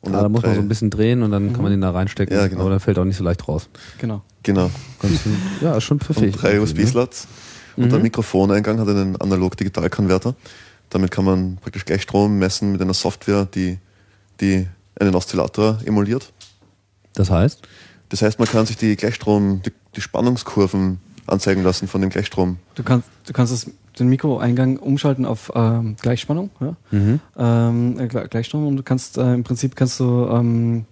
Und Ah, da muss man so ein bisschen drehen und dann kann man den da reinstecken, Ja, genau. aber dann fällt auch nicht so leicht raus. Genau. Genau. Ganz, ja, ist schon pfiffig. Und drei irgendwie, ne? USB-Slots. Und der Mikrofoneingang hat einen Analog-Digital-Konverter. Damit kann man praktisch Gleichstrom messen mit einer Software, die, die einen Oszillator emuliert. Das heißt? Das heißt, man kann sich die Gleichstrom, die, die Spannungskurven anzeigen lassen von dem Gleichstrom. Du kannst, du kannst das, den Mikroeingang umschalten auf ähm, Gleichspannung, ja? Mhm. ähm, äh, Gle- Gleichstrom und du kannst äh, im Prinzip kannst du ähm,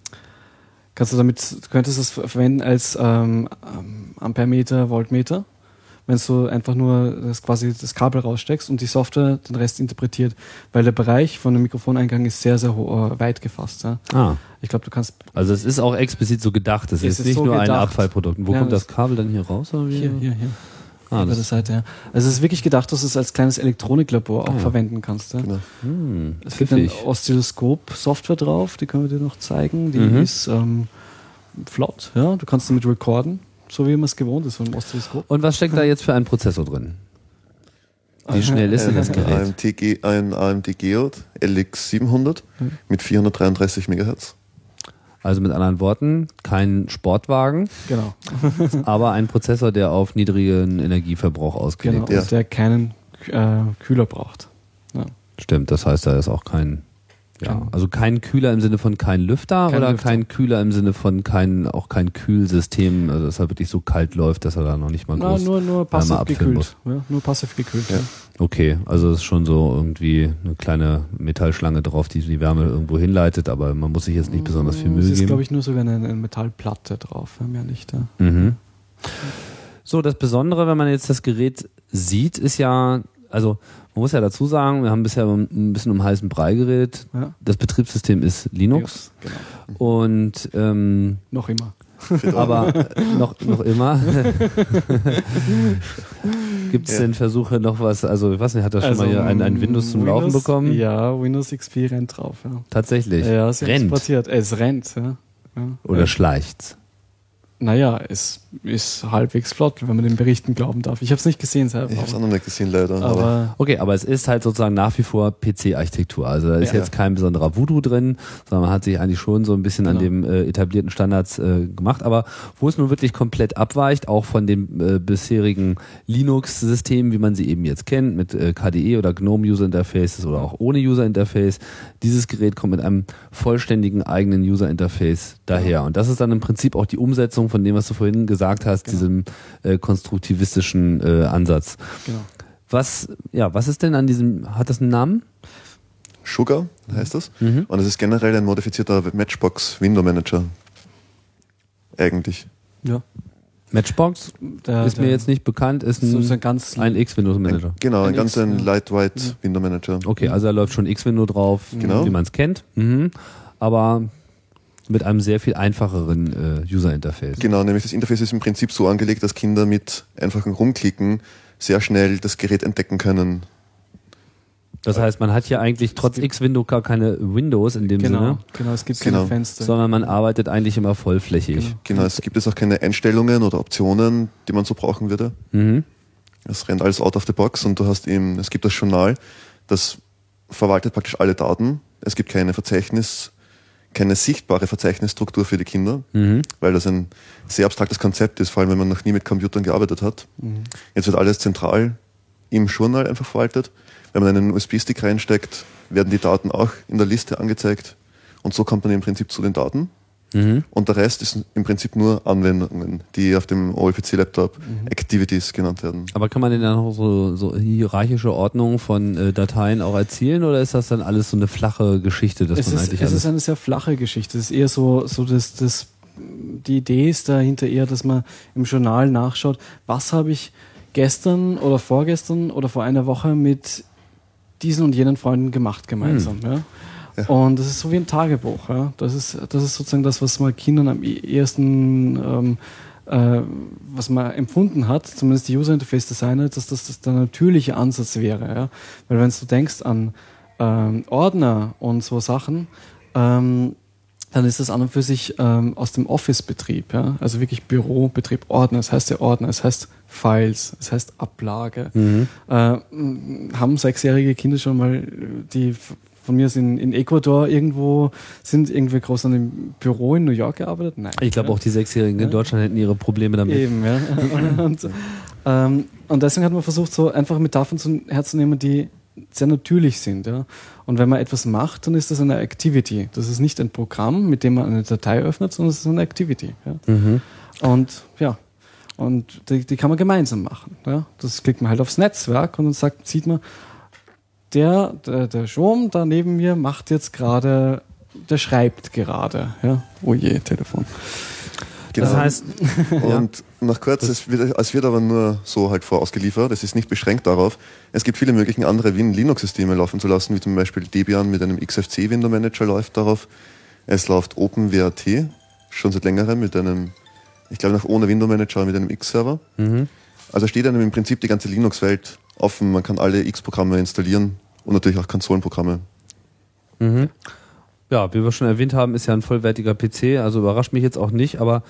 kannst du damit du könntest es ver- verwenden als ähm, ähm, Ampermeter, Voltmeter, wenn du einfach nur das quasi das Kabel raussteckst und die Software den Rest interpretiert, weil der Bereich von dem Mikrofoneingang ist sehr sehr äh, weit gefasst. Ja? Ah, Ich glaube, du kannst also es ist auch explizit so gedacht. Es, Es ist ist nicht so nur ein gedacht. Abfallprodukt. Und Wo Ja, kommt das das- Kabel dann hier raus? Oder hier hier hier Ah, über der das, Seite. Ja. Also es ist wirklich gedacht, dass du es als kleines Elektroniklabor auch Ah, ja. verwenden kannst. Ja? Genau. hm, Es gibt eine pfiffig. Oszilloskop-Software drauf, die können wir dir noch zeigen. Die Mhm. ist ähm, flott, ja. Du kannst damit recorden. So wie man es gewohnt ist von dem Oszilloskop. Und was steckt da jetzt für ein Prozessor drin? Wie schnell ist denn das Gerät? AMD, ein AMD Geode LX700 mit 433 MHz. Also mit anderen Worten, kein Sportwagen, Genau. <laughs> aber ein Prozessor, der auf niedrigen Energieverbrauch Genau. ausgelegt Ja. Und der keinen äh, Kühler braucht. Ja. ist. Stimmt, das heißt, da ist auch kein, ja, Kein- also kein Kühler im Sinne von kein Lüfter Kein oder Lüfter. kein Kühler im Sinne von kein, auch kein Kühlsystem, also dass er wirklich so kalt läuft, dass er da noch nicht mal Na, groß nur, nur passiv gekühlt. Ja, nur passiv gekühlt. Ja. Okay, also es ist schon so irgendwie eine kleine Metallschlange drauf, die die Wärme irgendwo hinleitet, aber man muss sich jetzt nicht besonders viel Mühe Es ist, geben. glaube ich, nur sogar eine, eine Metallplatte drauf. Ja, mehr nicht. Ja. Mhm. So, das Besondere, wenn man jetzt das Gerät sieht, ist ja, also man muss ja dazu sagen, wir haben bisher ein bisschen um heißen Brei geredet. Ja. Das Betriebssystem ist Linux Genau. und ähm, Noch immer. aber <laughs> noch, noch immer. <laughs> Gibt es Ja. denn Versuche noch was, also ich weiß nicht, hat das schon mal hier ein, ein Windows zum Laufen Windows- bekommen? Ja, Windows XP rennt drauf. Ja, Tatsächlich. ja sie Rennt. exportiert. Es rennt. Ja. Ja. Oder ja. schleicht's? Naja, es ist halbwegs flott, wenn man den Berichten glauben darf. Ich habe es nicht gesehen selber. Ich habe es auch noch nicht gesehen, leider. Aber, aber Okay, aber es ist halt sozusagen nach wie vor PC-Architektur. Also da ist Ja. jetzt kein besonderer Voodoo drin, sondern man hat sich eigentlich schon so ein bisschen an Genau. dem äh, etablierten Standards äh, gemacht. Aber wo es nun wirklich komplett abweicht, auch von dem äh, bisherigen Linux-Systemen, wie man sie eben jetzt kennt, mit äh, KDE oder GNOME User Interfaces oder auch ohne User Interface, dieses Gerät kommt mit einem vollständigen eigenen User Interface daher. Und das ist dann im Prinzip auch die Umsetzung von dem, was du vorhin gesagt hast, Genau. diesem äh, konstruktivistischen äh, Ansatz. genau. Was, ja, was ist denn an diesem, hat das einen Namen? Sugar heißt das. Mhm. Und es ist generell ein modifizierter Matchbox Window Manager. Eigentlich. Ja. Matchbox Der, ist mir der- jetzt nicht bekannt, ist ein, so ein ganz ein X-Windows Manager. Ein, genau, ein, Ein ganz X, ein ja. lightweight Window Manager. Okay, also da läuft schon X-Window drauf, Genau. wie man es kennt. Mhm. Aber mit einem sehr viel einfacheren äh, User-Interface. Genau, nämlich das Interface ist im Prinzip so angelegt, dass Kinder mit einfachem Rumklicken sehr schnell das Gerät entdecken können. Das heißt, man hat hier eigentlich trotz X-Window gar keine Windows in dem Genau, Sinne, genau, es gibt Genau. keine Fenster. sondern man arbeitet eigentlich immer vollflächig. Genau. Genau, es gibt jetzt auch keine Einstellungen oder Optionen, die man so brauchen würde. Mhm. Es rennt alles out of the box und du hast eben, es gibt das Journal, das verwaltet praktisch alle Daten. Es gibt keine Verzeichnis, keine sichtbare Verzeichnisstruktur für die Kinder, Mhm. weil das ein sehr abstraktes Konzept ist, vor allem wenn man noch nie mit Computern gearbeitet hat. Jetzt wird alles zentral im Journal einfach verwaltet. Wenn man einen USB-Stick reinsteckt, werden die Daten auch in der Liste angezeigt und so kommt man im Prinzip zu den Daten. Mhm. Und der Rest ist im Prinzip nur Anwendungen, die auf dem OLPC-Laptop Activities genannt werden. Aber kann man denn dann auch so, so hierarchische Ordnung von äh, Dateien auch erzielen oder ist das dann alles so eine flache Geschichte, dass es man ist, eigentlich es ist eine sehr flache Geschichte. Es ist eher so, so das, das, die Idee ist dahinter eher, dass man im Journal nachschaut, was habe ich gestern oder vorgestern oder vor einer Woche mit diesen und jenen Freunden gemacht gemeinsam. Ja? Ja. Und das ist so wie ein Tagebuch. Ja? Das, ist, das ist sozusagen das, was man Kindern am e- ehesten, ähm, äh, was man empfunden hat, zumindest die User Interface Designer, dass das, das der natürliche Ansatz wäre. Ja? Weil wenn du denkst an ähm, Ordner und so Sachen, ähm, dann ist das an und für sich ähm, aus dem Office-Betrieb, ja? also wirklich Bürobetrieb, Ordner, es heißt ja Ordner, es heißt Files, es heißt Ablage. Mhm. Äh, haben sechsjährige Kinder schon mal, die von mir aus in, in Ecuador irgendwo sind, irgendwie groß an dem Büro in New York gearbeitet? Nein. Ich glaube auch die Sechsjährigen in Ja. Deutschland hätten ihre Probleme damit. Eben, ja. <laughs> und, ähm, und deswegen hat man versucht, so einfach Metaphern zu, herzunehmen, die sehr natürlich sind. Ja. Und wenn man etwas macht, dann ist das eine Activity. Das ist nicht ein Programm, mit dem man eine Datei öffnet, sondern es ist eine Activity. Ja. Mhm. Und ja, und die, die kann man gemeinsam machen. Ja. Das klickt man halt aufs Netzwerk und dann sagt, sieht man, der, der, der Strom da neben mir macht jetzt gerade, der schreibt gerade. Ja. Oh je, Telefon. Das Genau. heißt, <laughs> Und noch kurz, es wird, es wird aber nur so halt vorausgeliefert, es ist nicht beschränkt darauf. Es gibt viele Möglichkeiten, andere Win Linux-Systeme laufen zu lassen, wie zum Beispiel Debian mit einem XFC Window Manager läuft darauf. Es läuft OpenWrt schon seit längerem mit einem, ich glaube noch ohne Window Manager, mit einem X-Server. mhm. Also steht einem im Prinzip die ganze Linux-Welt offen. Man kann alle X-Programme installieren und natürlich auch Konsolenprogramme. Mhm. Ja, wie wir schon erwähnt haben, ist ja ein vollwertiger PC, also überrascht mich jetzt auch nicht, aber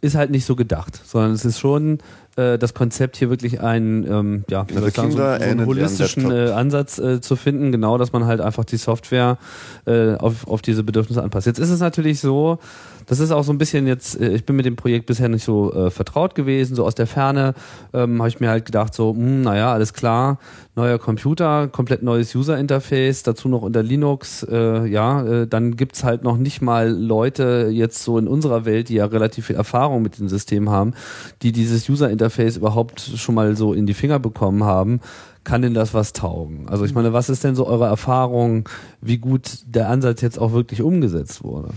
ist halt nicht so gedacht, sondern es ist schon äh, das Konzept hier wirklich einen, ähm, ja, soll ich sagen, so, so einen holistischen äh, Ansatz äh, zu finden, genau, dass man halt einfach die Software äh, auf, auf diese Bedürfnisse anpasst. Jetzt ist es natürlich so, das ist auch so ein bisschen jetzt, äh, ich bin mit dem Projekt bisher nicht so äh, vertraut gewesen, so aus der Ferne ähm, habe ich mir halt gedacht, so, hm, naja, alles klar, neuer Computer, komplett neues User-Interface, dazu noch unter Linux, äh, ja, äh, dann gibt's halt noch nicht mal Leute jetzt so in unserer Welt, die ja relativ viel Erfahrung mit dem System haben, die dieses User-Interface überhaupt schon mal so in die Finger bekommen haben. Kann denn das was taugen? Also ich meine, was ist denn so eure Erfahrung, wie gut der Ansatz jetzt auch wirklich umgesetzt wurde?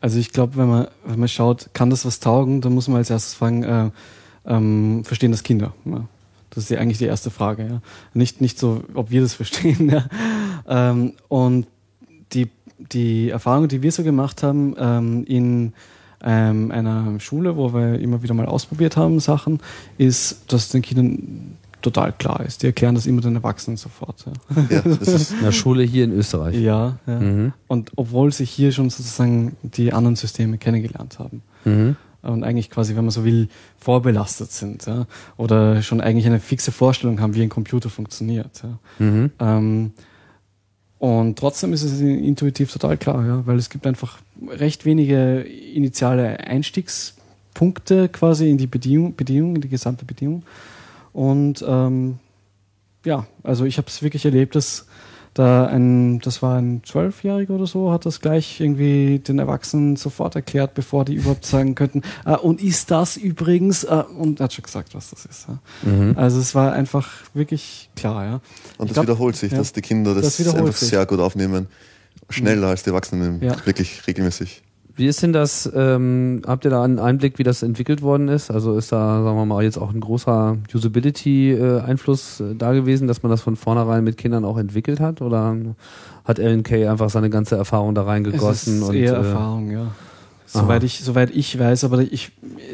Also ich glaube, wenn man, wenn man schaut, kann das was taugen, dann muss man als erstes fragen, äh, ähm, verstehen das Kinder? Ja. Das ist ja eigentlich die erste Frage. Ja. Nicht, nicht so, ob wir das <laughs> verstehen. Ja. Ähm, und die, die Erfahrung, die wir so gemacht haben ähm, in ähm, einer Schule, wo wir immer wieder mal ausprobiert haben, Sachen, ist, dass den Kindern total klar ist. Die erklären das immer den Erwachsenen sofort. Ja. Ja, das ist, <laughs> In der Schule hier in Österreich. Ja, ja. Mhm. Und obwohl sie hier schon sozusagen die anderen Systeme kennengelernt haben. Mhm. Und eigentlich quasi, wenn man so will, vorbelastet sind. Ja? Oder schon eigentlich eine fixe Vorstellung haben, wie ein Computer funktioniert. Ja? Mhm. Ähm, und trotzdem ist es intuitiv total klar, ja? weil es gibt einfach recht wenige initiale Einstiegspunkte quasi in die Bedienung, Bedienung in die gesamte Bedienung. Und ähm, ja, also ich habe es wirklich erlebt, dass da ein, das war ein Zwölfjähriger oder so, hat das gleich irgendwie den Erwachsenen sofort erklärt, bevor die überhaupt sagen könnten, <laughs> ah, und ist das übrigens, ah, und er hat schon gesagt, was das ist. Ja. Mhm. Also es war einfach wirklich klar, ja. und Ich das glaub, wiederholt sich, ja. dass die Kinder das, Das einfach sich. sehr gut aufnehmen. Schneller als die Erwachsenen, Ja. wirklich regelmäßig. Wie ist denn das, ähm, habt ihr da einen Einblick, wie das entwickelt worden ist? Also ist da, sagen wir mal, jetzt auch ein großer Usability-Einfluss äh, da gewesen, dass man das von vornherein mit Kindern auch entwickelt hat? Oder hat LNK einfach seine ganze Erfahrung da reingegossen? es ist und, eher äh, Erfahrung, ja. Soweit ich, soweit ich weiß, aber ich,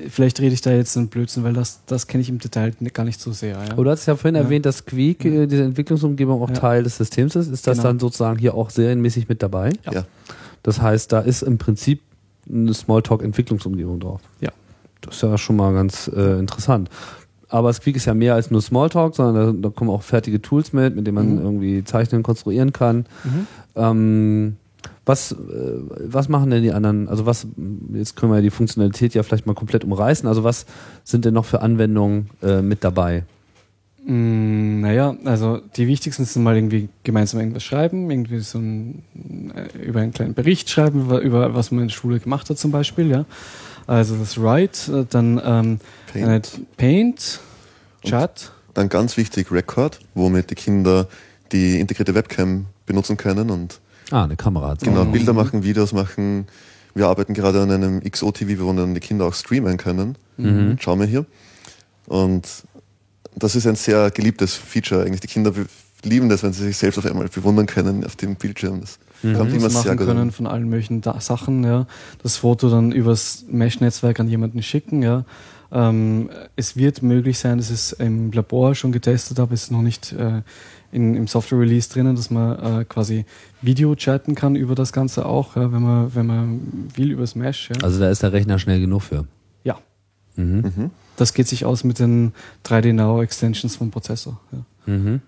vielleicht rede ich da jetzt einen Blödsinn, weil das, das kenne ich im Detail gar nicht so sehr. Ja. Du hast ja vorhin Ja. erwähnt, dass Squeak, äh, diese Entwicklungsumgebung, auch Ja. Teil des Systems ist. Ist das Genau. dann sozusagen hier auch serienmäßig mit dabei? Ja. Ja. Das heißt, da ist im Prinzip eine Smalltalk-Entwicklungsumgebung drauf. Ja. Das ist ja schon mal ganz äh, interessant. Aber Squeak ist ja mehr als nur Smalltalk, sondern da, da kommen auch fertige Tools mit, mit denen man Mhm. irgendwie zeichnen, konstruieren kann. Mhm. Ähm, was, äh, was machen denn die anderen? Also was, jetzt können wir die Funktionalität ja vielleicht mal komplett umreißen. Also was sind denn noch für Anwendungen äh, mit dabei? Mm, naja, also die wichtigsten sind mal irgendwie gemeinsam irgendwas schreiben, irgendwie so ein, äh, über einen kleinen Bericht schreiben, über, über was man in der Schule gemacht hat zum Beispiel, ja. Also das Write, äh, dann ähm, Paint. Paint, Chat, Dann ganz wichtig Record, womit die Kinder die integrierte Webcam benutzen können und Ah, eine Kamera. genau noch. Bilder machen, Videos machen. Wir arbeiten gerade an einem XO-TV, wo dann die Kinder auch streamen können. Mhm. Schauen wir hier. Und das ist ein sehr geliebtes Feature eigentlich. Die Kinder lieben das, wenn sie sich selbst auf einmal bewundern können auf dem Bildschirm. Das kommt immer Fotos sehr machen gut können an. von allen möglichen da Sachen, ja. Das Foto dann übers Mesh-Netzwerk an jemanden schicken, ja. Ähm, es wird möglich sein, dass es im Labor schon getestet habe, ist noch nicht äh, in, im Software-Release drinnen, dass man äh, quasi Video chatten kann über das Ganze auch, ja, wenn man, wenn man will, übers Mesh, ja. Also da ist der Rechner schnell genug für. ja. Mhm. Mhm. Das geht sich aus mit den 3D Now Extensions vom Prozessor. Ja. Mhm.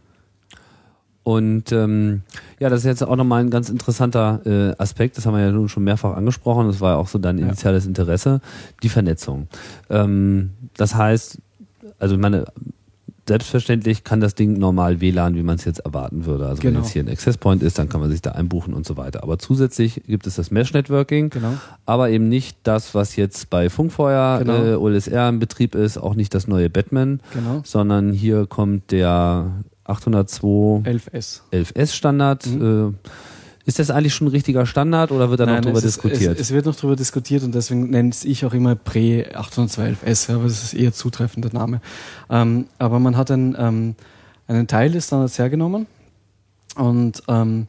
Und ähm, ja, das ist jetzt auch nochmal ein ganz interessanter äh, Aspekt, das haben wir ja nun schon mehrfach angesprochen, das war ja auch so dein Ja. initiales Interesse, die Vernetzung. Ähm, das heißt, also ich meine, selbstverständlich kann das Ding normal WLAN, wie man es jetzt erwarten würde. Also wenn Genau. jetzt hier ein Access Point ist, dann kann man sich da einbuchen und so weiter. Aber zusätzlich gibt es das Mesh Networking, Genau. aber eben nicht das, was jetzt bei Funkfeuer Genau. äh, OLSR im Betrieb ist, auch nicht das neue Batman, Genau. sondern hier kommt der 802 11S. 11S Standard. Äh, ist das eigentlich schon ein richtiger Standard oder wird da noch drüber es ist- diskutiert? Es, es wird noch darüber diskutiert und deswegen nenne ich auch immer Pre 812S, ja, weil das ist eher zutreffender Name. Ähm, aber man hat einen, ähm, einen Teil des Standards hergenommen und ähm,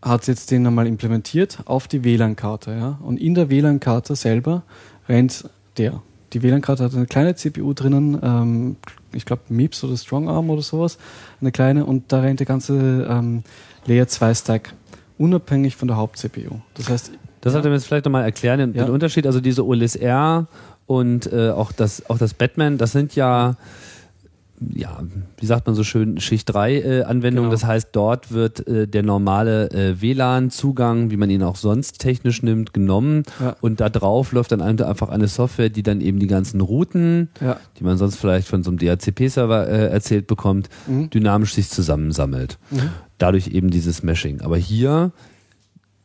hat jetzt den einmal implementiert auf die WLAN-Karte. Ja? Und in der WLAN-Karte selber rennt der. Die WLAN-Karte hat eine kleine CPU drinnen, ähm, ich glaube MIPS oder Strongarm oder sowas, eine kleine, und da rennt der ganze ähm, Layer 2 Stack unabhängig von der Haupt-CPU. Das heißt, Das sollte mir jetzt vielleicht nochmal erklären, den, Ja. den Unterschied. Also diese OLSR und äh, auch, das, auch das Batman, das sind ja, ja, wie sagt man so schön, Schicht 3 äh, Anwendungen. Genau. Das heißt, dort wird äh, der normale äh, WLAN-Zugang, wie man ihn auch sonst technisch nimmt, genommen. Ja. Und da drauf läuft dann einfach eine Software, die dann eben die ganzen Routen, Ja. die man sonst vielleicht von so einem DHCP-Server äh, erzählt bekommt, Mhm. dynamisch sich zusammensammelt. Dadurch eben dieses Meshing. Aber hier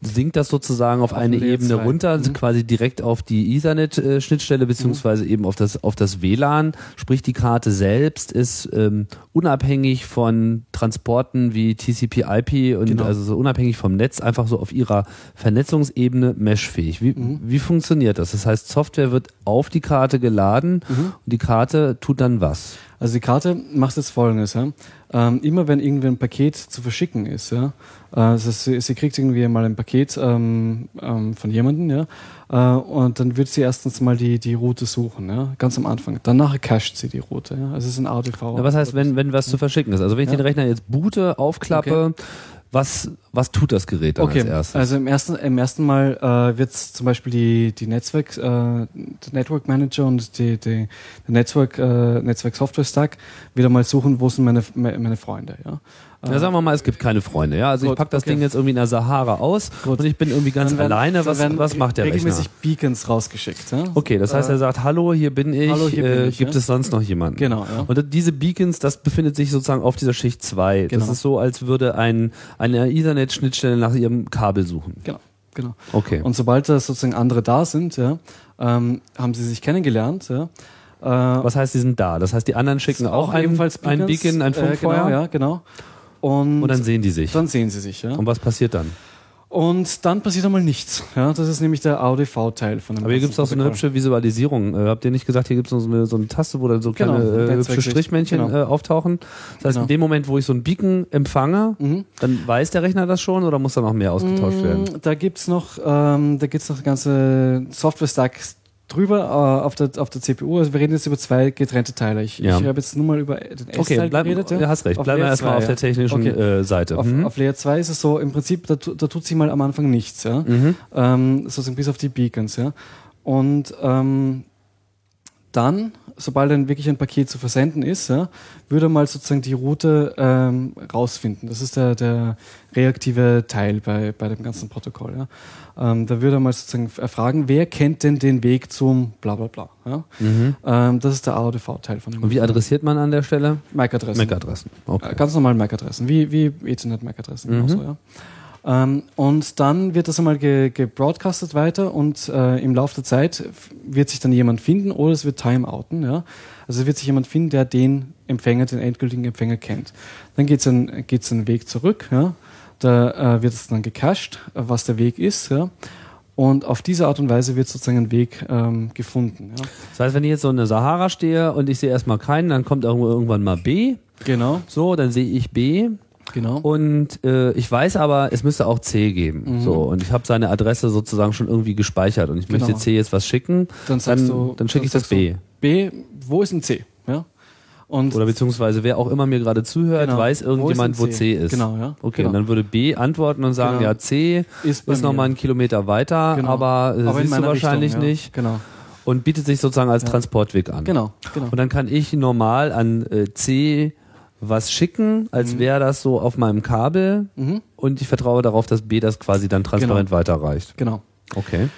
sinkt das sozusagen auf, Auf eine Ebene zwei. runter, Mhm. quasi direkt auf die Ethernet-Schnittstelle beziehungsweise eben auf das auf das WLAN. Sprich, die Karte selbst ist ähm, unabhängig von Transporten wie TCP/IP und Genau. also so unabhängig vom Netz einfach so auf ihrer Vernetzungsebene meshfähig. Wie, Mhm. wie funktioniert das? Das heißt, Software wird auf die Karte geladen Mhm. und die Karte tut dann was? Also die Karte macht jetzt folgendes, ja. Ähm, immer wenn irgendwie ein Paket zu verschicken ist, ja, äh, also sie, sie kriegt irgendwie mal ein Paket ähm, ähm, von jemandem, ja, äh, und dann wird sie erstens mal die, die Route suchen, ja, ganz am Anfang. Danach cached sie die Route, ja. Also es ist ein ADV. Ja, was heißt, wenn, wenn was zu verschicken ist? Also wenn ich den Rechner jetzt boote, aufklappe, was, was tut das Gerät dann Okay, als erstes? also im ersten, im ersten Mal äh, wird zum Beispiel die, die Netzwerk, äh, der Network Manager und die, die, der Netzwerk, äh, Netzwerk Software Stack wieder mal suchen, wo sind meine, me- meine Freunde, ja. Ja, sagen wir mal, es gibt keine Freunde. Ja, also ich Gut, pack das okay. Ding jetzt irgendwie in der Sahara aus Gut. und ich bin irgendwie ganz werden- alleine. Was, was macht der Rechner? regelmäßig Beacons rausgeschickt. Ja? Okay, das heißt, Äh, er sagt, hallo, hier bin ich. hallo, hier bin äh, ich, gibt ja. es sonst noch jemanden? Genau, ja. Und diese Beacons, das befindet sich sozusagen auf dieser Schicht 2. Das Genau. ist so, als würde ein, eine Ethernet-Schnittstelle nach ihrem Kabel suchen. Genau, genau. Okay. Und sobald da sozusagen andere da sind, ja, ähm, haben sie sich kennengelernt. Ja, äh, was heißt, die sind da? Das heißt, die anderen schicken auch, ein, ebenfalls ein Beacons, Beacon, ein äh, Funkfeuer genau, ja, genau. Und, und dann sehen die sich. dann sehen sie sich. Ja. Und was passiert dann? Und dann passiert einmal nichts. Ja, das ist nämlich der AUDV-Teil von dem Aber hier gibt es auch so eine hübsche Visualisierung. Äh, habt ihr nicht gesagt, hier gibt es so eine, so eine Taste, wo dann so Genau, kleine äh, hübsche. Strichmännchen Genau. äh, auftauchen? Das heißt, Genau. in dem Moment, wo ich so ein Beacon empfange, Mhm. dann weiß der Rechner das schon oder muss da noch mehr ausgetauscht werden? Mm, Da gibt's noch, ähm, da gibt's noch ganze Software-Stack drüber äh, auf, der, auf der CPU. Also wir reden jetzt über zwei getrennte Teile. Ich, Ja. ich habe jetzt nur mal über den S-Teil Okay, bleib, geredet. du hast recht. Auf Bleiben wir erstmal zwei, auf der ja. technischen Okay. äh, Seite. Auf, Mhm. auf Layer 2 ist es so, im Prinzip, da, da tut sich mal am Anfang nichts, ja. Mhm. Ähm, sozusagen bis auf die Beacons, ja. Und ähm, dann, sobald dann wirklich ein Paket zu versenden ist, ja, würde mal sozusagen die Route ähm, rausfinden. Das ist der, der reaktive Teil bei, bei dem ganzen Protokoll. Ja. Ähm, da würde er mal sozusagen erfragen, wer kennt denn den Weg zum bla bla bla. Ja. Ähm, das ist der AODV-Teil von dem. Mhm. Und wie adressiert man an der Stelle? MAC-Adressen. MAC-Adressen. Okay. Äh, Ganz normal MAC-Adressen, wie, wie Ethernet-MAC-Adressen. Mhm. genauso, Ja. Ähm, und dann wird das einmal ge gebroadcastet weiter und äh, im Laufe der Zeit wird sich dann jemand finden oder es wird timeouten. Ja? Also es wird sich jemand finden, der den Empfänger, den endgültigen Empfänger kennt. Dann geht es einen, geht's einen Weg zurück. Ja? Da äh, wird es dann gecached, was der Weg ist. Ja? Und auf diese Art und Weise wird sozusagen ein Weg ähm, gefunden. Ja? Das heißt, wenn ich jetzt so in der Sahara stehe und ich sehe erstmal keinen, dann kommt irgendwann mal B. Genau, So, dann sehe ich B. genau. Und äh, ich weiß aber, es müsste auch C geben. So, und ich habe seine Adresse sozusagen schon irgendwie gespeichert und ich Mhm. Genau. möchte C jetzt was schicken, Dann sagst dann, du, dann schicke ich das B. B, wo ist ein C? Ja? Und Oder beziehungsweise wer auch immer mir gerade zuhört, Genau. weiß irgendjemand, Wo wo C? ein C? ist. Genau, ja. Okay, Genau. und dann würde B antworten und sagen, Genau. ja, C ist, ist nochmal einen Kilometer weiter, Genau. aber, äh, Aber siehst du wahrscheinlich Richtung, ja. nicht. Genau, Und bietet sich sozusagen als Ja. Transportweg an. genau, genau. Und dann kann ich normal an äh, C was schicken, als wäre das so auf meinem Kabel Mhm. und ich vertraue darauf, dass B das quasi dann transparent weiterreicht. genau. Okay.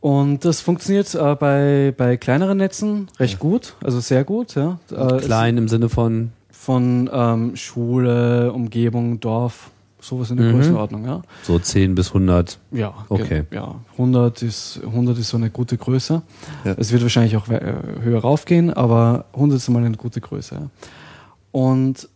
Und das funktioniert äh, bei, bei kleineren Netzen recht gut, also sehr gut. Ja. Äh, Klein im Sinne von Von ähm, Schule, Umgebung, Dorf, sowas in der Mhm. Größenordnung. Ja, so 10 bis 100. ja Okay. Ja, 100 ist, 100 ist so eine gute Größe. Ja. Es wird wahrscheinlich auch äh, höher raufgehen, aber 100 ist mal eine gute Größe. Ja. Und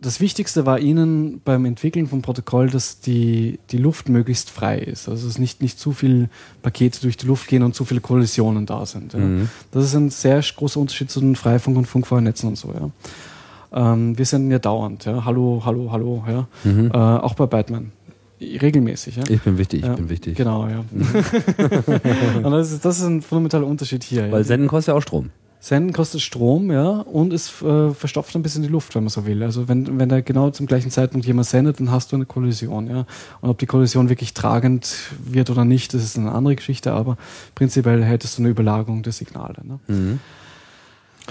das Wichtigste war ihnen beim Entwickeln vom Protokoll, dass die, die Luft möglichst frei ist. Also dass nicht, nicht zu viel Pakete durch die Luft gehen und zu viele Kollisionen da sind. Ja. Mhm. Das ist ein sehr großer Unterschied zu den Freifunk- und Funkfeuernetzen und so. Ja. Ähm, wir senden ja dauernd. Ja. Hallo, hallo, hallo. Ja. Mhm. Äh, auch bei Batman. Regelmäßig. Ja. Ich bin wichtig, ich bin wichtig. Genau, ja. <laughs> und das ist, das ist ein fundamentaler Unterschied hier. Weil. Senden kostet ja auch Strom. Senden kostet Strom, ja, und es äh, verstopft ein bisschen die Luft, wenn man so will. Also wenn, wenn da genau zum gleichen Zeitpunkt jemand sendet, dann hast du eine Kollision, ja. Und ob die Kollision wirklich tragend wird oder nicht, das ist eine andere Geschichte, aber prinzipiell hättest du eine Überlagerung der Signale. Ne? Mhm.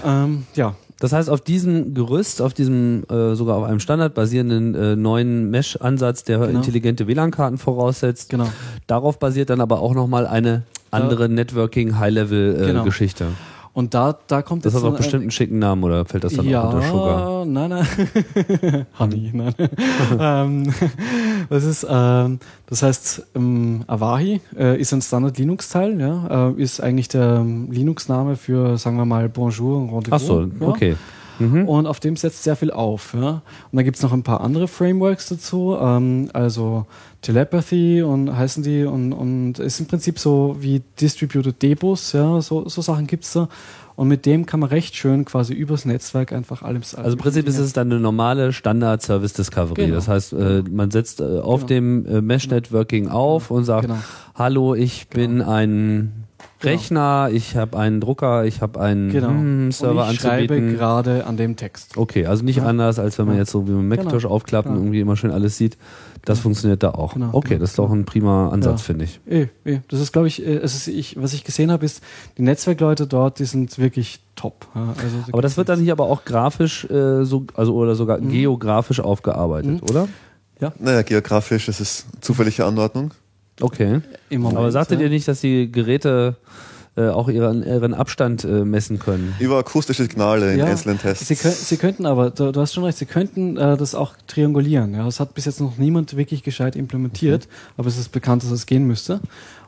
Ähm, ja, Das heißt, auf diesem Gerüst, auf diesem äh, sogar auf einem standardbasierenden äh, neuen Mesh-Ansatz, der Genau. intelligente WLAN-Karten voraussetzt, genau. darauf basiert dann aber auch nochmal eine andere Networking-High-Level-Geschichte. Und da, da kommt das jetzt hat auch bestimmt einen schicken Namen oder fällt das dann ja, auch unter Sugar? nein, nein. <laughs> Honey, nein. <laughs> ähm, das ist, ähm, das heißt, ähm, Avahi äh, ist ein Standard-Linux-Teil, ja, äh, ist eigentlich der ähm, Linux-Name für, sagen wir mal, Bonjour und Rendezvous. Ach so, ja. okay. Mhm. Und auf dem setzt sehr viel auf. Ja. Und da gibt's noch ein paar andere Frameworks dazu, ähm, also Telepathy und heißen die und, und ist im Prinzip so wie Distributed Debus, ja, so, so Sachen gibt's da. Und mit dem kann man recht schön quasi übers Netzwerk einfach alles. Also im Prinzip ist es dann eine normale Standard Service Discovery. Genau. Das heißt, äh, man setzt äh, auf Genau. dem äh, Mesh Networking auf und sagt, Genau. hallo, ich bin ein Genau. Rechner, ich habe einen Drucker, ich habe einen Genau. hm, Server und ich schreibe anzubieten. gerade an dem Text. Okay, also nicht Ja. anders, als wenn man Ja. jetzt so wie man Macintosh Genau. aufklappt und Genau. irgendwie immer schön alles sieht. Das funktioniert da auch. Genau, Okay, genau, das ist doch ein prima Ansatz, Ja. finde ich. Eh, eh. Das ist, glaube ich, äh, es ist, ich, was ich gesehen habe, ist, die Netzwerkleute dort, die sind wirklich top. Ja, also, da Aber das wird dann hier aber auch grafisch, äh, so, also oder sogar Mhm. geografisch aufgearbeitet, oder? Naja, geografisch, es ist zufällige Anordnung. Okay. Im Moment, Aber sagtet ja. ihr nicht, dass die Geräte äh, auch ihren, ihren Abstand äh, messen können? Über akustische Signale in Ja, einzelnen Tests. Sie, kö sie könnten aber, du, du hast schon recht, sie könnten äh, das auch triangulieren. Ja? Das hat bis jetzt noch niemand wirklich gescheit implementiert, aber es ist bekannt, dass es gehen müsste.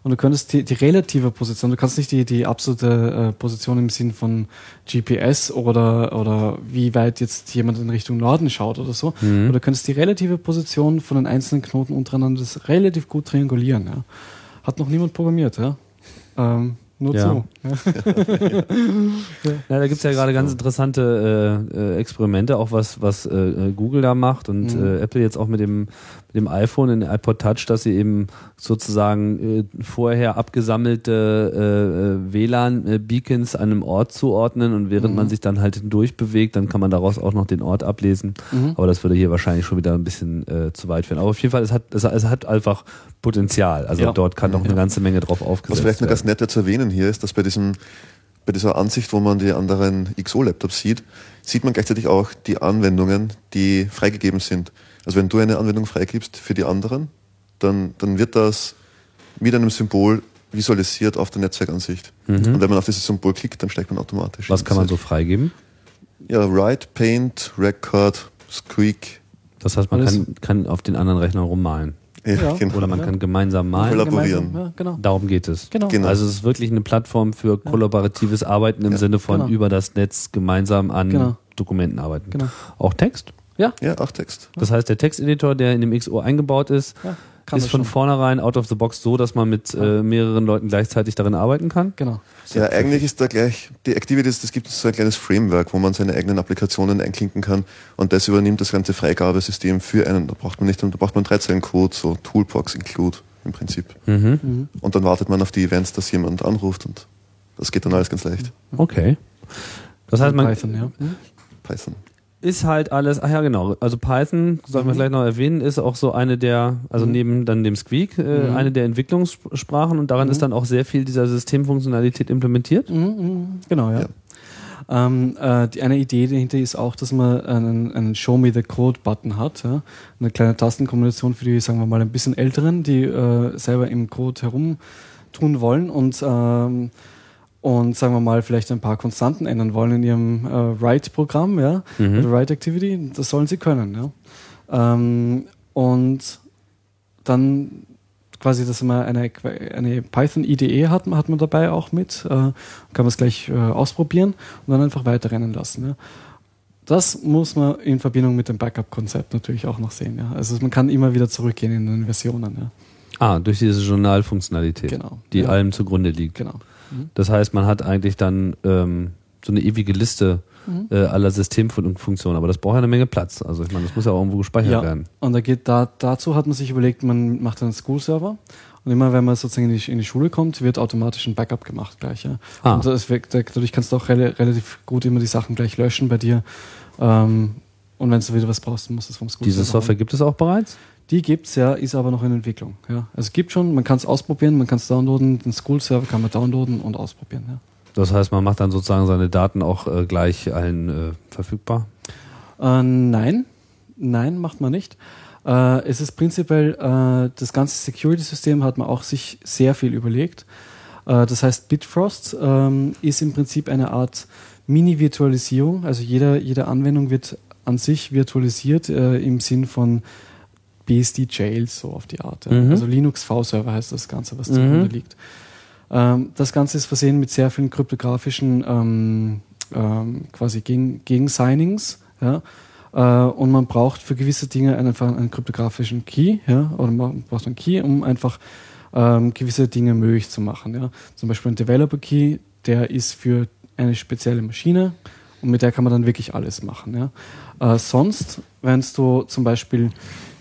Und du könntest die, die relative Position, du kannst nicht die, die absolute äh, Position im Sinn von GPS oder, oder wie weit jetzt jemand in Richtung Norden schaut oder so, Mhm. aber du könntest die relative Position von den einzelnen Knoten untereinander das relativ gut triangulieren. Ja? Hat noch niemand programmiert, ja. Ähm, nur Ja. zu. Ja. <laughs> Ja, da gibt's ja gerade ganz interessante äh, äh, Experimente, auch was, was äh, äh, Google da macht und Mhm. äh, Apple jetzt auch mit dem, mit dem iPhone, in der iPod Touch, dass sie eben sozusagen äh, vorher abgesammelte WLAN-Beacons einem Ort zuordnen und während Mhm. man sich dann halt hindurch bewegt, dann kann man daraus auch noch den Ort ablesen. Mhm. Aber das würde hier wahrscheinlich schon wieder ein bisschen äh, zu weit führen. Aber auf jeden Fall, es hat, es, es hat einfach Potenzial. Also Ja. dort kann noch eine ganze Menge drauf aufgesetzt Was vielleicht noch ganz werden. nett zu erwähnen hier ist, dass bei diesem bei dieser Ansicht, wo man die anderen XO-Laptops sieht, sieht man gleichzeitig auch die Anwendungen, die freigegeben sind. Also wenn du eine Anwendung freigibst für die anderen, dann, dann wird das mit einem Symbol visualisiert auf der Netzwerkansicht. Und wenn man auf dieses Symbol klickt, dann steigt man automatisch. Mhm. Was kann man so freigeben? Ja, Write, Paint, Record, Squeak. Das heißt, man kann, kann auf den anderen Rechnern rummalen. Ja, Ja. genau. Oder man Ja. kann gemeinsam malen. Kollaborieren. Gemeinsam, Ja, genau. Darum geht es. Genau. Genau. Also es ist wirklich eine Plattform für kollaboratives Arbeiten im Ja, Sinne von genau. über das Netz gemeinsam an Genau. Dokumenten arbeiten. Genau. Auch Text. Ja, Ja, auch Text. Das heißt, der Texteditor, der in dem XO eingebaut ist, ja kann ist das von schon. vornherein out of the box so, dass man mit äh, mehreren Leuten gleichzeitig darin arbeiten kann. Genau. Ja, eigentlich ist da gleich, die Activities, das gibt so ein kleines Framework, wo man seine eigenen Applikationen einklinken kann und das übernimmt das ganze Freigabesystem für einen. Da braucht man nicht, da braucht man 13 Code, so Toolbox include im Prinzip. Mhm. Und dann wartet man auf die Events, dass jemand anruft und das geht dann alles ganz leicht. Okay. Das heißt, man Python, ja. Python. Ist halt alles, ach ja genau, also Python, sollten wir vielleicht noch erwähnen, ist auch so eine der, also neben dann dem Squeak, äh, Mhm. eine der Entwicklungssprachen und daran ist dann auch sehr viel dieser Systemfunktionalität implementiert. Mhm, mhm, Genau, ja. Ja. Ähm, äh, die, eine Idee dahinter ist auch, dass man einen, einen Show Me the Code-Button hat. Ja? Eine kleine Tastenkombination für die, sagen wir mal, ein bisschen älteren, die äh, selber im Code herumtun wollen und, ähm, und sagen wir mal, vielleicht ein paar Konstanten ändern wollen in ihrem äh, Write-Programm, ja, Mhm. oder Write-Activity. Das sollen sie können. Ja? Ähm, und dann quasi, dass man eine, eine Python-IDE hat, hat man dabei auch mit, äh, kann man es gleich äh, ausprobieren und dann einfach weiterrennen lassen. Ja. Das muss man in Verbindung mit dem Backup-Konzept natürlich auch noch sehen. Ja. Also man kann immer wieder zurückgehen in den Versionen. Ja. Ah, durch diese Journalfunktionalität, Genau. die Ja. allem zugrunde liegt. Genau. Das heißt, man hat eigentlich dann ähm, so eine ewige Liste mhm. äh, aller Systemfunktionen. Aber das braucht ja eine Menge Platz. Also ich meine, das muss ja auch irgendwo gespeichert ja. werden. Und da geht da, dazu hat man sich überlegt, man macht einen School-Server. Und immer wenn man sozusagen in die, in die, Schule kommt, wird automatisch ein Backup gemacht gleich. Ja. Ah. Und das, dadurch kannst du auch re relativ gut immer die Sachen gleich löschen bei dir. Ähm, und wenn du wieder was brauchst, musst du es vom School Diese Software gibt es auch bereits? Die gibt es ja, ist aber noch in Entwicklung. Ja. Also es gibt schon, man kann es ausprobieren, man kann es downloaden, den School-Server kann man downloaden und ausprobieren. Ja. Das heißt, man macht dann sozusagen seine Daten auch äh, gleich allen äh, verfügbar? Äh, nein, nein, macht man nicht. Äh, es ist prinzipiell, äh, das ganze Security-System hat man auch sich sehr viel überlegt. Äh, das heißt, Bitfrost ähm, ist im Prinzip eine Art Mini-Virtualisierung. Also jeder, jede Anwendung wird an sich virtualisiert im Sinn von BSD Jails, so auf die Art. Mhm. Also Linux V-Server heißt das Ganze, was mhm. zugrunde liegt. Ähm, das Ganze ist versehen mit sehr vielen kryptografischen ähm, ähm, quasi Gegen Gegensignings. Ja? Äh, und man braucht für gewisse Dinge einfach einen kryptografischen Key, ja? oder man braucht einen Key, um einfach ähm, gewisse Dinge möglich zu machen. Ja? Zum Beispiel ein Developer Key, der ist für eine spezielle Maschine und mit der kann man dann wirklich alles machen. Ja? Äh, sonst, wenn du zum Beispiel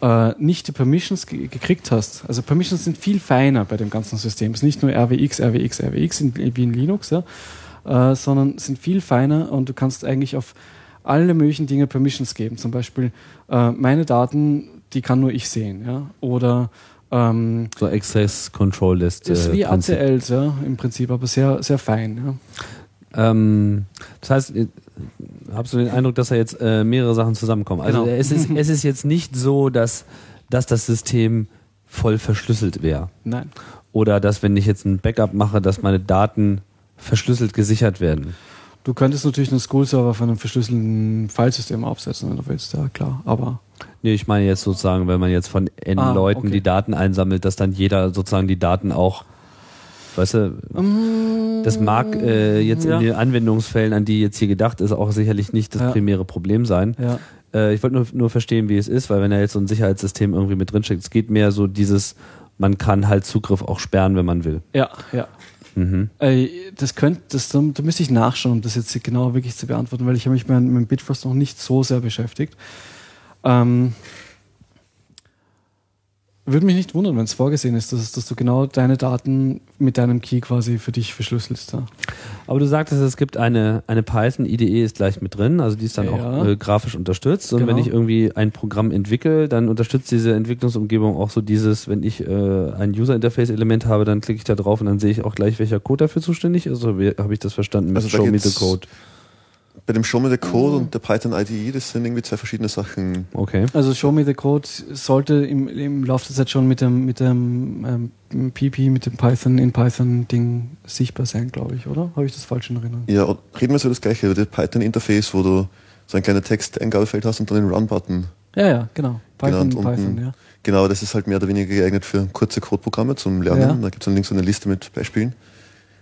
äh, nicht die Permissions ge gekriegt hast, also Permissions sind viel feiner bei dem ganzen System, es ist nicht nur RWX, RWX, RWX in, wie in Linux, ja? äh, sondern sind viel feiner und du kannst eigentlich auf alle möglichen Dinge Permissions geben. Zum Beispiel äh, meine Daten, die kann nur ich sehen, ja, oder ähm, so Access Control List. Ist wie ACLs, ja, im Prinzip, aber sehr, sehr fein. Ja. Ähm, das heißt, hast du den Eindruck, dass da jetzt äh, mehrere Sachen zusammenkommen? Also genau. es, ist, <laughs> es ist jetzt nicht so, dass, dass das System voll verschlüsselt wäre. Nein. Oder dass, wenn ich jetzt ein Backup mache, dass meine Daten verschlüsselt gesichert werden. Du könntest natürlich einen School-Server von einem verschlüsselten Filesystem aufsetzen, wenn du willst, ja klar. Aber Nee, ich meine jetzt sozusagen, wenn man jetzt von N ah, Leuten okay. die Daten einsammelt, dass dann jeder sozusagen die Daten auch Weißt du, das mag äh, jetzt ja. in den Anwendungsfällen, an die jetzt hier gedacht ist, auch sicherlich nicht das ja. primäre Problem sein. Ja. Äh, ich wollte nur, nur verstehen, wie es ist, weil wenn da jetzt so ein Sicherheitssystem irgendwie mit drinsteckt, es geht mehr so dieses, man kann halt Zugriff auch sperren, wenn man will. Ja, ja. Mhm. Äh, das könnte, das, da, da müsste ich nachschauen, um das jetzt genau wirklich zu beantworten, weil ich habe mich mit, mit Bitfrost noch nicht so sehr beschäftigt. Ähm, würde mich nicht wundern, wenn es vorgesehen ist, dass, dass, du genau deine Daten mit deinem Key quasi für dich verschlüsselst. Ja. Aber du sagtest, es gibt eine, eine Python-IDE ist gleich mit drin, also die ist dann ja. auch äh, grafisch unterstützt. Und genau. wenn ich irgendwie ein Programm entwickle, dann unterstützt diese Entwicklungsumgebung auch so dieses, wenn ich äh, ein User-Interface-Element habe, dann klicke ich da drauf und dann sehe ich auch gleich, welcher Code dafür zuständig ist. Also habe ich das verstanden mit also Show Me the Code? Bei dem Show Me the Code und der Python IDE, das sind irgendwie zwei verschiedene Sachen. Okay. Also Show Me the Code sollte im, im Laufe der Zeit schon mit dem, mit dem ähm, PP, mit dem Python in Python-Ding sichtbar sein, glaube ich, oder? Habe ich das falsch in Erinnerung? Ja, reden wir so das gleiche über das Python-Interface, wo du so ein kleines Texteingabefeld hast und dann den Run-Button. Ja, ja, genau. Python, genau, Python, ja. Genau, das ist halt mehr oder weniger geeignet für kurze Codeprogramme zum Lernen. Ja. Da gibt es dann links so eine Liste mit Beispielen.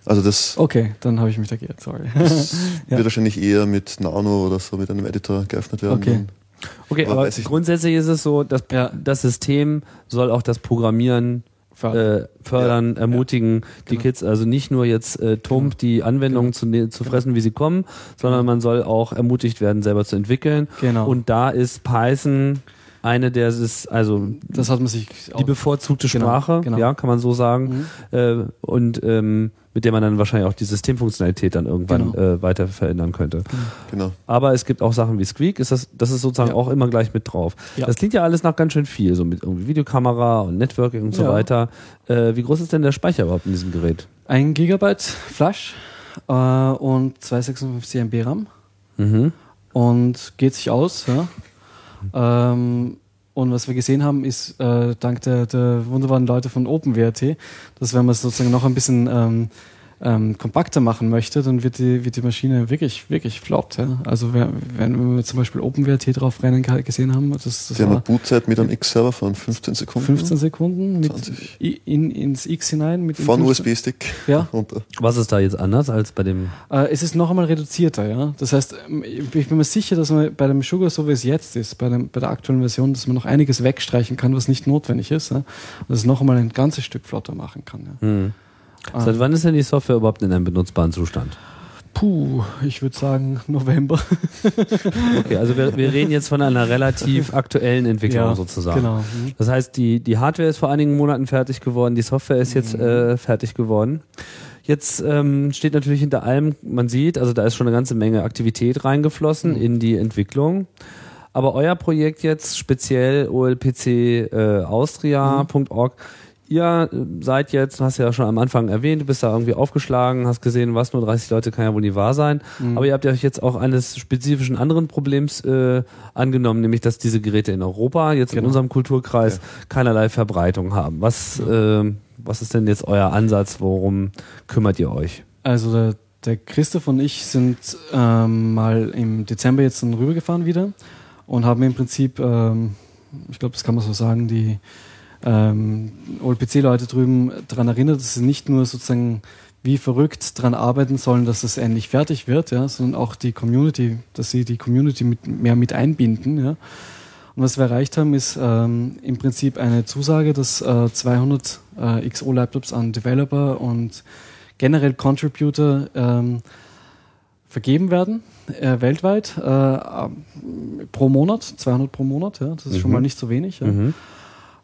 Also das. Okay, dann habe ich mich da geirrt, sorry. <laughs> ja. Wird wahrscheinlich eher mit Nano oder so mit einem Editor geöffnet werden. Okay. Okay, aber, aber grundsätzlich ist es so, dass ja. das System soll auch das Programmieren fördern, äh, fördern ja. ermutigen, ja. die genau. Kids also nicht nur jetzt äh, tump genau. die Anwendungen genau. zu, ne-, zu fressen, wie sie kommen, sondern genau. man soll auch ermutigt werden, selber zu entwickeln. Genau. Und da ist Python eine der ist also das hat man sich die bevorzugte genau, Sprache, genau. ja, kann man so sagen. Mhm. Äh, und ähm, mit der man dann wahrscheinlich auch die Systemfunktionalität dann irgendwann genau. äh, weiter verändern könnte. Genau. Aber es gibt auch Sachen wie Squeak, ist das, das ist sozusagen ja. auch immer gleich mit drauf. Ja. Das klingt ja alles nach ganz schön viel, so mit irgendwie Videokamera und Networking und so ja. weiter. Äh, wie groß ist denn der Speicher überhaupt in diesem Gerät? Ein Gigabyte Flash äh, und 256 MB RAM. Mhm. Und geht sich aus, ja. Ähm, und was wir gesehen haben, ist äh, dank der, der wunderbaren Leute von OpenWrt, dass wenn man es sozusagen noch ein bisschen ähm, ähm, kompakter machen möchte, dann wird die, wird die Maschine wirklich, wirklich flott. Ja? Also wenn, wenn wir zum Beispiel OpenWrt drauf rennen gesehen haben, das, das die haben eine Bootzeit mit einem X-Server von 15 Sekunden. 15 Sekunden mit in, ins X hinein. Mit von USB-Stick ja. runter. Was ist da jetzt anders als bei dem? Äh, es ist noch einmal reduzierter, ja. Das heißt, ähm, ich bin mir sicher, dass man bei dem Sugar, so wie es jetzt ist, bei, dem, bei der aktuellen Version, dass man noch einiges wegstreichen kann, was nicht notwendig ist. Ja? Und das noch einmal ein ganzes Stück flotter machen kann. Ja. Hm. Seit wann ist denn die Software überhaupt in einem benutzbaren Zustand? Puh, ich würde sagen November. <laughs> Okay, also wir, wir reden jetzt von einer relativ aktuellen Entwicklung Ja, sozusagen. Genau. Mhm. Das heißt, die, die Hardware ist vor einigen Monaten fertig geworden, die Software ist jetzt äh, fertig geworden. Jetzt ähm, steht natürlich hinter allem, man sieht, also da ist schon eine ganze Menge Aktivität reingeflossen in die Entwicklung. Aber euer Projekt jetzt, speziell olpc äh, austria.org, ihr äh, seid jetzt, hast du ja schon am Anfang erwähnt, du bist da irgendwie aufgeschlagen, hast gesehen, was nur 30 Leute kann ja wohl nie wahr sein. Aber ihr habt euch jetzt auch eines spezifischen anderen Problems äh, angenommen, nämlich dass diese Geräte in Europa jetzt in Genau. unserem Kulturkreis keinerlei Verbreitung haben. Was, äh, was ist denn jetzt euer Ansatz? Worum kümmert ihr euch? Also der, der Christoph und ich sind ähm, mal im Dezember jetzt dann rübergefahren wieder und haben im Prinzip, ähm, ich glaube, das kann man so sagen, die ähm, OLPC-Leute drüben daran erinnert, dass sie nicht nur sozusagen wie verrückt daran arbeiten sollen, dass es endlich fertig wird, ja, sondern auch die Community, dass sie die Community mit, mehr mit einbinden. Ja. Und was wir erreicht haben, ist ähm, im Prinzip eine Zusage, dass äh, 200 äh, XO-Laptops an Developer und generell Contributor ähm, vergeben werden, äh, weltweit, äh, pro Monat, 200 pro Monat, ja, das ist schon Mhm. mal nicht so wenig. Ja. Mhm.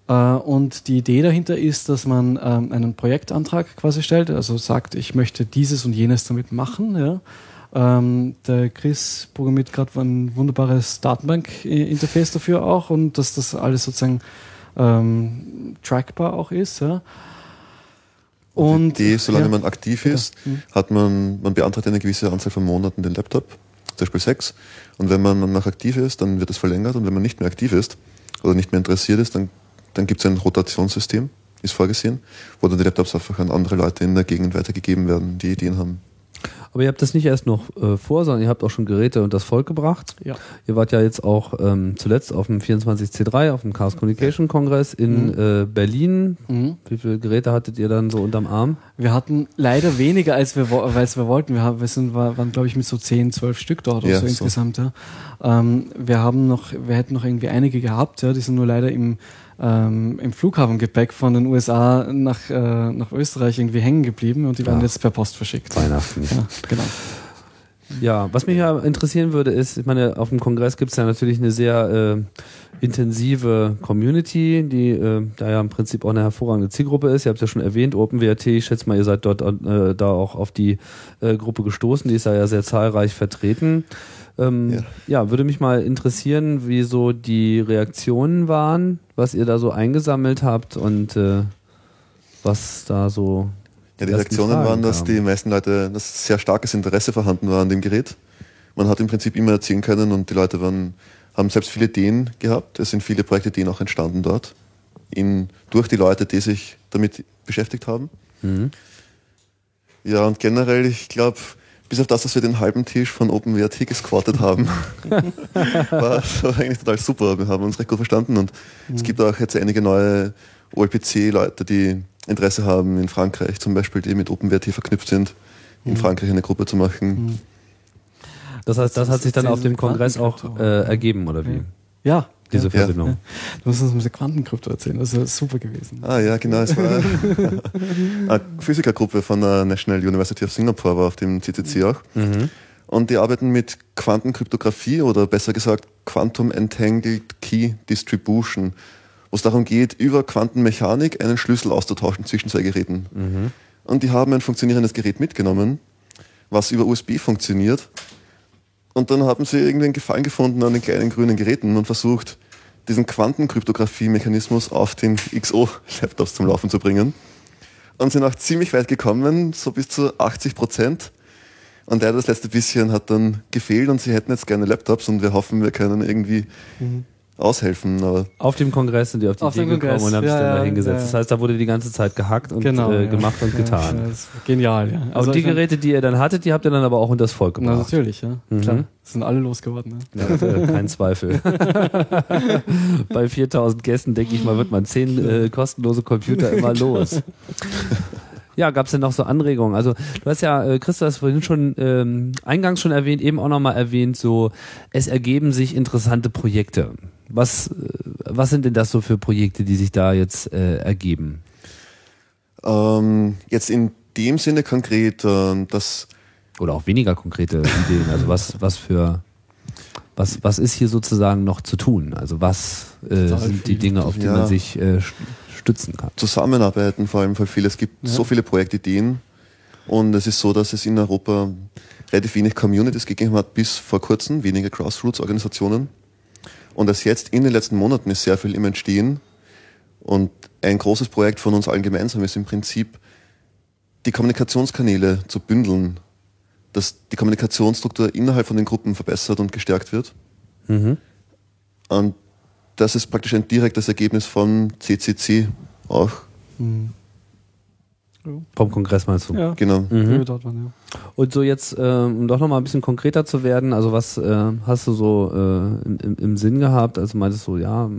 Äh, und die Idee dahinter ist, dass man ähm, einen Projektantrag quasi stellt, also sagt, ich möchte dieses und jenes damit machen. Ja. Ähm, der Chris programmiert gerade ein wunderbares Datenbank-Interface dafür auch und dass das alles sozusagen ähm, trackbar auch ist. Ja. Und die Idee, solange ja. man aktiv ist, Mhm. hat man, man beantragt eine gewisse Anzahl von Monaten den Laptop, zum Beispiel sechs. Und wenn man noch aktiv ist, dann wird es verlängert. Und wenn man nicht mehr aktiv ist oder nicht mehr interessiert ist, dann, dann gibt es ein Rotationssystem, ist vorgesehen, wo dann die Laptops einfach an andere Leute in der Gegend weitergegeben werden, die Ideen haben. Aber ihr habt das nicht erst noch äh, vor, sondern ihr habt auch schon Geräte und das Volk gebracht. Ja. Ihr wart ja jetzt auch ähm, zuletzt auf dem 24C3, auf dem Chaos Communication Kongress in äh, Berlin. Mhm. Wie viele Geräte hattet ihr dann so unterm Arm? Wir hatten leider weniger, als wir, als wir wollten. Wir, haben, wir sind, war- waren, glaube ich, mit so 10, 12 Stück dort oder Ja, so, so. insgesamt. Ja. Ähm, wir haben noch, wir hätten noch irgendwie einige gehabt, ja, die sind nur leider im, ähm, im Flughafengepäck von den USA nach, äh, nach Österreich irgendwie hängen geblieben und die werden Ach. jetzt per Post verschickt. Weihnachten. Ja, genau. Ja, was mich ja interessieren würde, ist, ich meine, auf dem Kongress gibt es ja natürlich eine sehr äh, intensive Community, die äh, da ja im Prinzip auch eine hervorragende Zielgruppe ist. Ihr habt ja schon erwähnt, OpenWrt, ich schätze mal, ihr seid dort äh, da auch auf die äh, Gruppe gestoßen, die ist da ja sehr zahlreich vertreten. Ähm, ja. Ja. würde mich mal interessieren, wie so die Reaktionen waren, was ihr da so eingesammelt habt und äh, was da so Ja, die Reaktionen Fragen waren, dass kamen. die meisten Leute, dass sehr starkes Interesse vorhanden war an dem Gerät. Man hat im Prinzip immer erzählen können und die Leute waren, haben selbst viele Ideen gehabt. Es sind viele Projektideen auch entstanden dort. In, durch die Leute, die sich damit beschäftigt haben. Mhm. Ja, und generell, ich glaube, bis auf das, dass wir den halben Tisch von OpenWrt gesquattet haben, <laughs> war es eigentlich total super. Wir haben uns recht gut verstanden und es gibt auch jetzt einige neue OLPC-Leute, die Interesse haben in Frankreich zum Beispiel, die mit OpenWrt verknüpft sind, in Frankreich eine Gruppe zu machen. Das heißt, das hat sich dann auf dem Kongress auch äh, ergeben, oder wie? Ja, Diese ja. Verbindung. Du musst uns mit der Quantenkrypto erzählen, das ist super gewesen. Ah ja, genau, es war <laughs> eine Physikergruppe von der National University of Singapore, war auf dem CCC auch. Mhm. Und die arbeiten mit Quantenkryptographie oder besser gesagt Quantum Entangled Key Distribution, wo es darum geht, über Quantenmechanik einen Schlüssel auszutauschen zwischen zwei Geräten. Mhm. Und die haben ein funktionierendes Gerät mitgenommen, was über USB funktioniert. Und dann haben sie irgendwie einen Gefallen gefunden an den kleinen grünen Geräten und versucht, diesen Quantenkryptographie-Mechanismus auf den XO-Laptops zum Laufen zu bringen. Und sind auch ziemlich weit gekommen, so bis zu 80 Prozent. Und leider das letzte bisschen hat dann gefehlt und sie hätten jetzt gerne Laptops und wir hoffen, wir können irgendwie aushelfen. Aber Auf dem Kongress sind die auf die Auf Idee dem gekommen Kongress, und haben sich ja, dann da hingesetzt. ja. Das heißt, da wurde die ganze Zeit gehackt und Genau. äh, ja. gemacht und <laughs> getan. Das genial, ja. Aber die ich mein- Geräte, die ihr dann hattet, die habt ihr dann aber auch unter das Volk Na, gebracht. natürlich, ja. Mhm. Klar. Sind alle losgeworden. Ne? Ja, äh, kein Zweifel. <laughs> Bei 4000 Gästen, denke ich mal, wird man zehn äh, kostenlose Computer immer <laughs> los. Ja, gab es denn noch so Anregungen? Also du hast ja, äh, Christa, das vorhin schon ähm, eingangs schon erwähnt, eben auch nochmal erwähnt, so es ergeben sich interessante Projekte. Was, was sind denn das so für Projekte, die sich da jetzt äh, ergeben? Ähm, jetzt in dem Sinne konkret, äh, dass Oder auch weniger konkrete Ideen. Also was, was für, was, was ist hier sozusagen noch zu tun? Also was äh, sind die viel. Dinge, auf die Ja. man sich äh, st- stützen kann? Zusammenarbeiten vor allem für viele. Es gibt so viele Projektideen und es ist so, dass es in Europa relativ wenig Communities gegeben hat bis vor kurzem, wenige Grassroots-Organisationen. Und erst jetzt in den letzten Monaten ist sehr viel im Entstehen. Und ein großes Projekt von uns allen gemeinsam ist im Prinzip, die Kommunikationskanäle zu bündeln, dass die Kommunikationsstruktur innerhalb von den Gruppen verbessert und gestärkt wird. Mhm. Und das ist praktisch ein direktes Ergebnis von CCC auch. Vom Kongress meinst du? Ja, Genau. mhm. ja. Und so jetzt, ähm, um doch nochmal ein bisschen konkreter zu werden, also was äh, hast du so äh, im, im, im Sinn gehabt? Also meintest du, ja,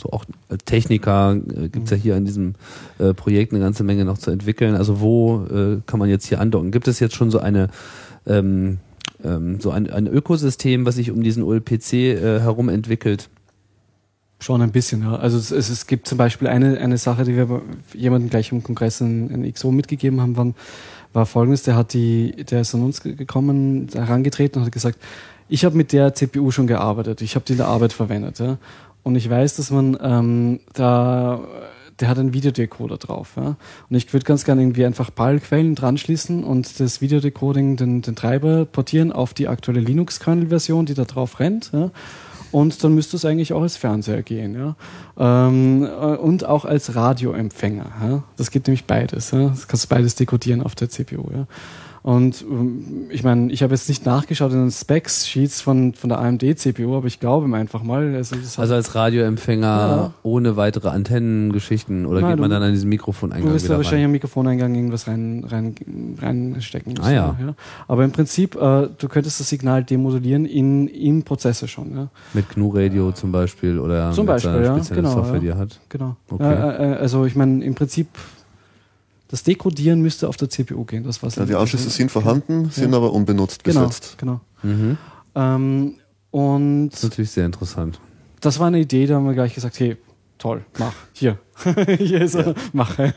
so auch als Techniker äh, gibt's ja hier in diesem äh, Projekt eine ganze Menge noch zu entwickeln. Also wo äh, kann man jetzt hier andocken? Gibt es jetzt schon so eine ähm, ähm, so ein, ein Ökosystem, was sich um diesen OLPC äh, herum entwickelt? Schon ein bisschen, ja. Also es, es, gibt zum Beispiel eine, eine Sache, die wir jemandem gleich im Kongress in, in XO mitgegeben haben, waren, war folgendes, der hat die, der ist an uns ge- gekommen, herangetreten und hat gesagt, ich habe mit der CPU schon gearbeitet, ich habe die in der Arbeit verwendet, ja. Und ich weiß, dass man ähm, da der hat einen Videodecoder drauf. Ja? Und ich würde ganz gerne irgendwie einfach PAL-Quellen dran schließen und das Videodecoding, den, den Treiber portieren auf die aktuelle Linux-Kernel-Version, die da drauf rennt. Ja? Und dann müsste es eigentlich auch als Fernseher gehen, ja. Ähm, äh, und auch als Radioempfänger. Ja? Das gibt nämlich beides. Ja? Das kannst du beides dekodieren auf der CPU, ja. Und ähm, ich meine, ich habe jetzt nicht nachgeschaut in den Specs-Sheets von, von der AMD-CPU, aber ich glaube mir einfach mal. Also, Also als Radioempfänger Ja. ohne weitere Antennengeschichten oder Nein, geht man du- dann an diesen du Mikrofoneingang wirst da wahrscheinlich rein? am Mikrofoneingang irgendwas rein, rein, reinstecken müssen. Ah, ja. Aber im Prinzip, äh, du könntest das Signal demodulieren in, im Prozessor schon. Ja? Mit GNU Radio zum Beispiel oder Zum mit Beispiel, ja, genau, Software, ja. die er hat. Genau. Okay. Ja, äh, äh, also ich meine, im Prinzip, das Dekodieren müsste auf der CPU gehen. Das war's Ja, die Anschlüsse sind vorhanden, sind aber unbenutzt bis Genau, jetzt. genau. Mhm. Ähm, und Das ist natürlich sehr interessant. das war eine Idee, da haben wir gleich gesagt, hey, toll, mach, hier. <laughs> hier ist er, mach. <laughs> äh,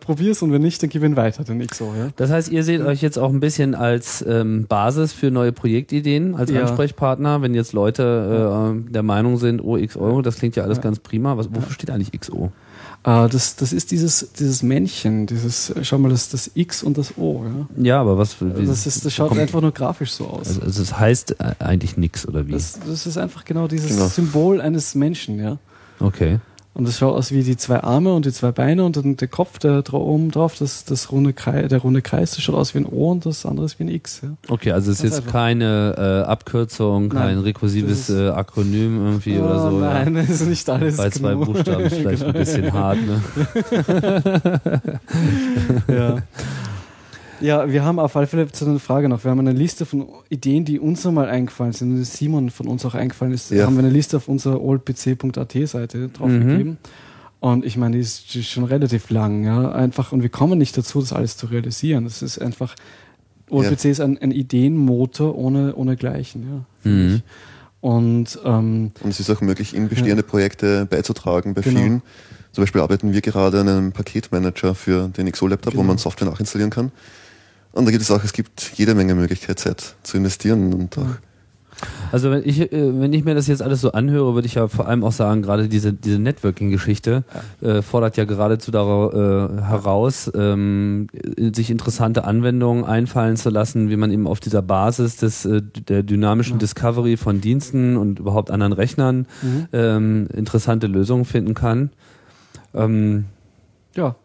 probier's und wenn nicht, dann gib ihn weiter, den XO. Ja? Das heißt, ihr seht euch jetzt auch ein bisschen als ähm, Basis für neue Projektideen, als Ja. Ansprechpartner, wenn jetzt Leute äh, der Meinung sind, oh, XO, das klingt ja alles Ja. ganz prima. Was, wofür steht eigentlich XO? Äh, das, das ist dieses, dieses Männchen, dieses, schau mal, das, das X und das O. Ja? Ja, aber was für Das, ist, das schaut kommt- einfach nur grafisch so aus. Also, also es heißt äh, eigentlich nix, oder wie? das, das ist einfach genau dieses Genau. Symbol eines Menschen, ja. okay. Und das schaut aus wie die zwei Arme und die zwei Beine und dann der Kopf, der dra oben drauf, das, das runde Kreis, der runde Kreis, das schaut aus wie ein O und das andere ist wie ein X. Ja. Okay, also es ist jetzt einfach. keine äh, Abkürzung, kein Nein, rekursives das ist- äh, Akronym irgendwie oder Oh so. ja. Nein, das ist nicht alles. Bei zwei. Buchstaben ist vielleicht ein Genau. bisschen <laughs> hart, ne? ja. <laughs> ja, wir haben auf alle Fälle zu einer Frage noch. Wir haben eine Liste von Ideen, die uns nochmal eingefallen sind. Und Simon von uns auch eingefallen ist. Ja. Haben wir eine Liste auf unserer oldpc.at Seite draufgegeben. Mhm. Und ich meine, die ist, schon relativ lang, ja. Einfach, und wir kommen nicht dazu, das alles zu realisieren. Das ist einfach, OldPC ist ein, ein Ideenmotor ohne, ohne Gleichen, ja. Mhm. Und ähm, Und es ist auch möglich, in bestehende Projekte beizutragen bei Genau. vielen. Zum Beispiel arbeiten wir gerade an einem Paketmanager für den XO-Laptop, wo Genau. man Software nachinstallieren kann. Und da gibt es auch, es gibt jede Menge Möglichkeit, Zeit zu investieren und auch Also wenn ich, äh, wenn ich mir das jetzt alles so anhöre, würde ich ja vor allem auch sagen, gerade diese, diese Networking-Geschichte äh, fordert ja geradezu darauf, äh, heraus, ähm, sich interessante Anwendungen einfallen zu lassen, wie man eben auf dieser Basis des, äh, der dynamischen. Discovery von Diensten und überhaupt anderen Rechnern mhm. ähm, interessante Lösungen finden kann. Ähm, ja,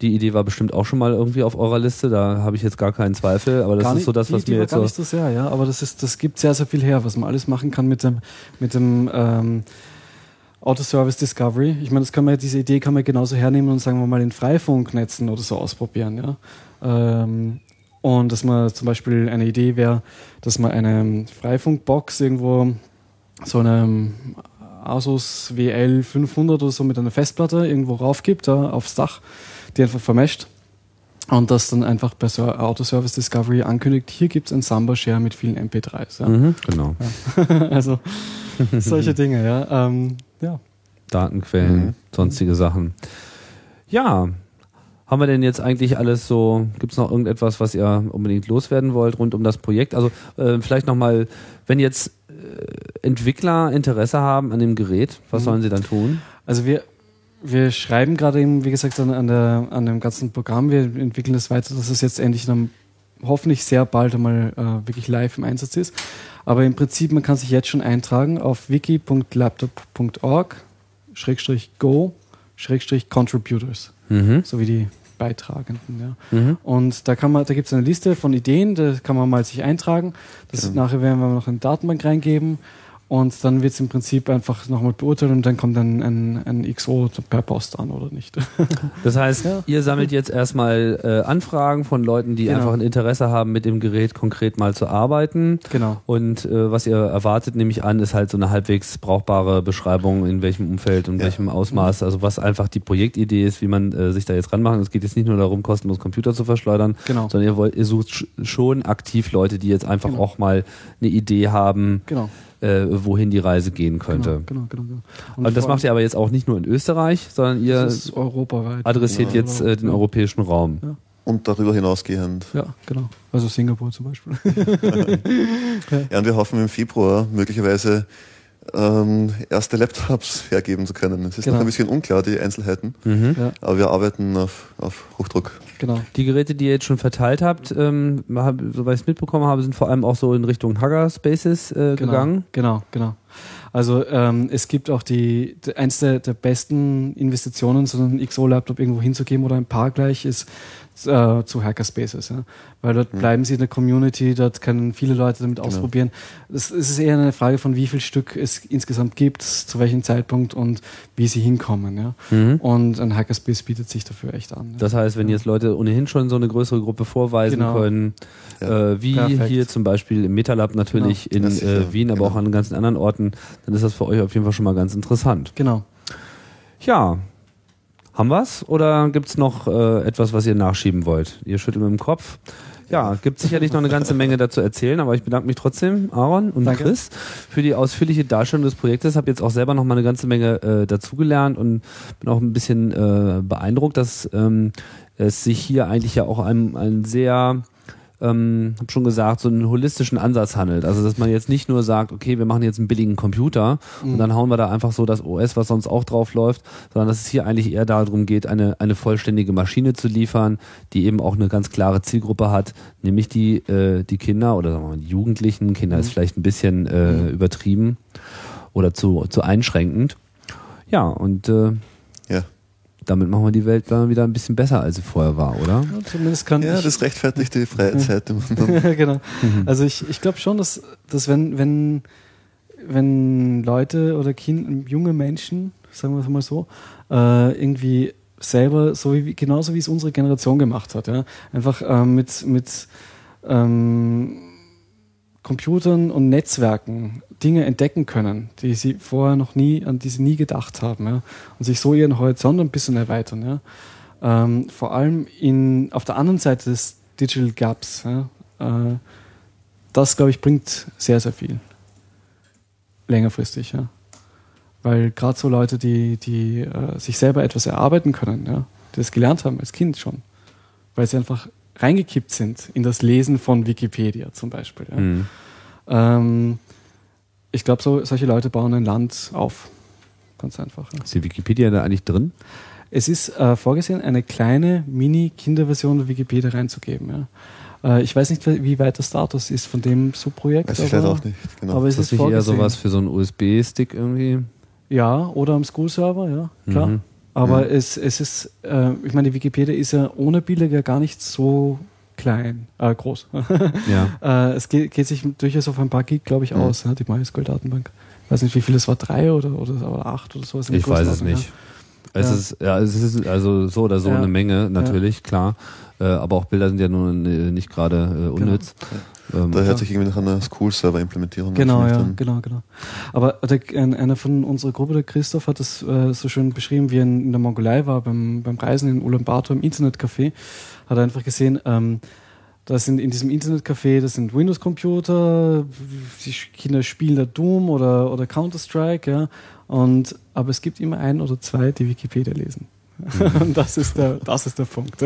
die Idee war bestimmt auch schon mal irgendwie auf eurer Liste, da habe ich jetzt gar keinen Zweifel, aber das gar ist so das, was mir jetzt gar so... nicht so sehr, ja. Aber das ist, das gibt sehr, sehr viel her, was man alles machen kann mit dem, mit dem ähm, Autoservice Discovery. Ich meine, das kann man, diese Idee kann man genauso hernehmen und sagen wir mal in Freifunknetzen oder so ausprobieren, ja. Ähm, und dass man zum Beispiel eine Idee wäre, dass man eine Freifunkbox irgendwo so eine Asus WL 500 oder so mit einer Festplatte irgendwo raufgibt, ja, aufs Dach, die einfach vermescht. Und das dann einfach bei so Autoservice Discovery ankündigt, hier gibt es ein Samba-Share mit vielen MP3s. Ja. Mhm, genau. <laughs> also solche <laughs> Dinge, ja. Ähm, ja. Datenquellen, Mhm. sonstige Sachen. Ja, haben wir denn jetzt eigentlich alles so, gibt es noch irgendetwas, was ihr unbedingt loswerden wollt rund um das Projekt? Also äh, vielleicht nochmal, wenn jetzt äh, Entwickler Interesse haben an dem Gerät, was Mhm. sollen sie dann tun? Also wir, wir schreiben gerade eben, wie gesagt, an, an, der, an dem ganzen Programm. Wir entwickeln das weiter, dass es jetzt endlich dann hoffentlich sehr bald einmal äh, wirklich live im Einsatz ist. Aber im Prinzip, man kann sich jetzt schon eintragen auf wiki.laptop.org schrägstrich go schrägstrich contributors, Mhm. so wie die Beitragenden. Ja. Mhm. Und da kann man, da gibt es eine Liste von Ideen, da kann man mal sich eintragen. Das Genau. nachher werden wir noch in die Datenbank reingeben und dann wird es im Prinzip einfach nochmal beurteilt und dann kommt dann ein, ein XO per Post an oder nicht. <laughs> Das heißt, Ja. ihr sammelt jetzt erstmal äh, Anfragen von Leuten, die Genau. einfach ein Interesse haben, mit dem Gerät konkret mal zu arbeiten. genau. Und äh, was ihr erwartet, nehme ich an, ist halt so eine halbwegs brauchbare Beschreibung, in welchem Umfeld und Ja. welchem Ausmaß, also was einfach die Projektidee ist, wie man äh, sich da jetzt ranmacht. Es geht jetzt nicht nur darum, kostenlos Computer zu verschleudern, Genau. sondern ihr wollt, ihr sucht sch schon aktiv Leute, die jetzt einfach Genau. auch mal eine Idee haben, Genau. Äh, wohin die Reise gehen könnte. Genau, genau, genau. genau. Und, das macht ihr aber jetzt auch nicht nur in Österreich, sondern ihr adressiert Ja. jetzt äh, den europäischen Raum. Und darüber hinausgehend. Ja, genau. Also Singapur zum Beispiel. <laughs> Ja, und wir hoffen im Februar möglicherweise ähm, erste Laptops <laughs> hergeben zu können. Es ist Genau. noch ein bisschen unklar, die Einzelheiten, Mhm. ja, aber wir arbeiten auf, auf Hochdruck. genau. Die Geräte, die ihr jetzt schon verteilt habt, ähm, hab, soweit ich es mitbekommen habe, sind vor allem auch so in Richtung Hugger-Spaces äh, Genau, gegangen. Genau, genau. Also ähm, es gibt auch die, die eins der, der besten Investitionen, so einen XO-Laptop irgendwo hinzugeben oder ein paar gleich ist äh, zu Hackerspaces, ja. Weil dort bleiben sie in der Community, dort können viele Leute damit ausprobieren. Es, ist eher eine Frage von, wie viel Stück es insgesamt gibt, zu welchem Zeitpunkt und wie sie hinkommen, ja. Mhm. Und ein Hackerspace bietet sich dafür echt an. ja. Das heißt, wenn jetzt Leute ohnehin schon so eine größere Gruppe vorweisen Genau. können, Ja. äh, wie Perfekt. hier zum Beispiel im Metalab natürlich Genau. In ist ja- äh, Wien, aber genau. auch an ganzen anderen Orten, dann ist das für euch auf jeden Fall schon mal ganz interessant. Genau. Ja, haben wir's? Oder gibt's noch äh, etwas, was ihr nachschieben wollt? Ihr schüttelt mit dem Kopf. Ja, gibt sicherlich noch eine ganze Menge dazu erzählen, aber ich bedanke mich trotzdem, Aaron und Danke. Chris, für die ausführliche Darstellung des Projektes. Habe jetzt auch selber noch mal eine ganze Menge äh, dazugelernt und bin auch ein bisschen äh, beeindruckt, dass ähm, es sich hier eigentlich ja auch ein, ein sehr ähm, hab schon gesagt, so einen holistischen Ansatz handelt. Also, dass man jetzt nicht nur sagt, okay, wir machen jetzt einen billigen Computer und dann hauen wir da einfach so das OS, was sonst auch drauf läuft, sondern dass es hier eigentlich eher darum geht, eine, eine vollständige Maschine zu liefern, die eben auch eine ganz klare Zielgruppe hat, nämlich die, äh, die Kinder oder sagen wir mal die Jugendlichen. Kinder ist vielleicht ein bisschen äh, übertrieben oder zu, zu einschränkend. Ja, und äh. Damit machen wir die Welt dann wieder ein bisschen besser, als sie vorher war, oder? Ja, zumindest kann Ja, ich, das rechtfertigt die freie Zeit. <laughs> Ja, genau. Also ich, ich glaube schon, dass, dass wenn, wenn, wenn Leute oder kind, junge Menschen, sagen wir es mal so, äh, irgendwie selber, so wie, genauso wie es unsere Generation gemacht hat, ja, einfach ähm, mit, mit ähm, Computern und Netzwerken Dinge entdecken können, die sie vorher noch nie, an die sie nie gedacht haben, ja, und sich so ihren Horizont ein bisschen erweitern, ja. Ähm, vor allem in, auf der anderen Seite des Digital Gaps, ja, äh, das, glaube ich, bringt sehr, sehr viel. Längerfristig, ja. Weil gerade so Leute, die, die äh, sich selber etwas erarbeiten können, ja, die das gelernt haben als Kind schon, weil sie einfach reingekippt sind in das Lesen von Wikipedia zum Beispiel. Ja. Mhm. Ähm, ich glaube, so, solche Leute bauen ein Land auf. Ganz einfach. Ja. Ist die Wikipedia da eigentlich drin? Es ist äh, vorgesehen, eine kleine Mini-Kinderversion der Wikipedia reinzugeben. Ja. Äh, ich weiß nicht, wie weit der Status ist von dem Subprojekt. Weiß ich aber, leider auch nicht. Genau. aber es Ist das ist nicht eher vorgesehen. sowas für so einen USB-Stick irgendwie? Ja, oder am School-Server, ja, klar. Mhm. Aber es, es ist, äh, ich meine, die Wikipedia ist ja ohne Bilder ja gar nicht so klein, äh, groß. <laughs> Ja. äh, es geht, geht sich durchaus auf ein paar Gig, glaube ich, Mhm. aus, ja, die MySQL-Datenbank. Ich weiß nicht, wie viel es war, drei oder, oder, oder acht oder sowas. Ich weiß es nicht. Es Ja. ist, ja, es ist also so oder so Ja. eine Menge, natürlich, klar. Äh, aber auch Bilder sind ja nun äh, nicht gerade äh, unnütz. Ähm, da ja. hört sich irgendwie nach einer School-Server-Implementierung Ja. Genau, an, ja, dann. genau, genau. Aber der, ein, einer von unserer Gruppe, der Christoph, hat das äh, so schön beschrieben, wie er in, in der Mongolei war, beim, beim Reisen in Ulaanbaatar im Internetcafé, hat er einfach gesehen, ähm, da sind in diesem Internetcafé, das sind Windows-Computer, die Kinder spielen da Doom oder, oder Counter-Strike, ja, und, aber es gibt immer einen oder zwei, die Wikipedia lesen. Mhm. <laughs> das, ist der, das ist der Punkt.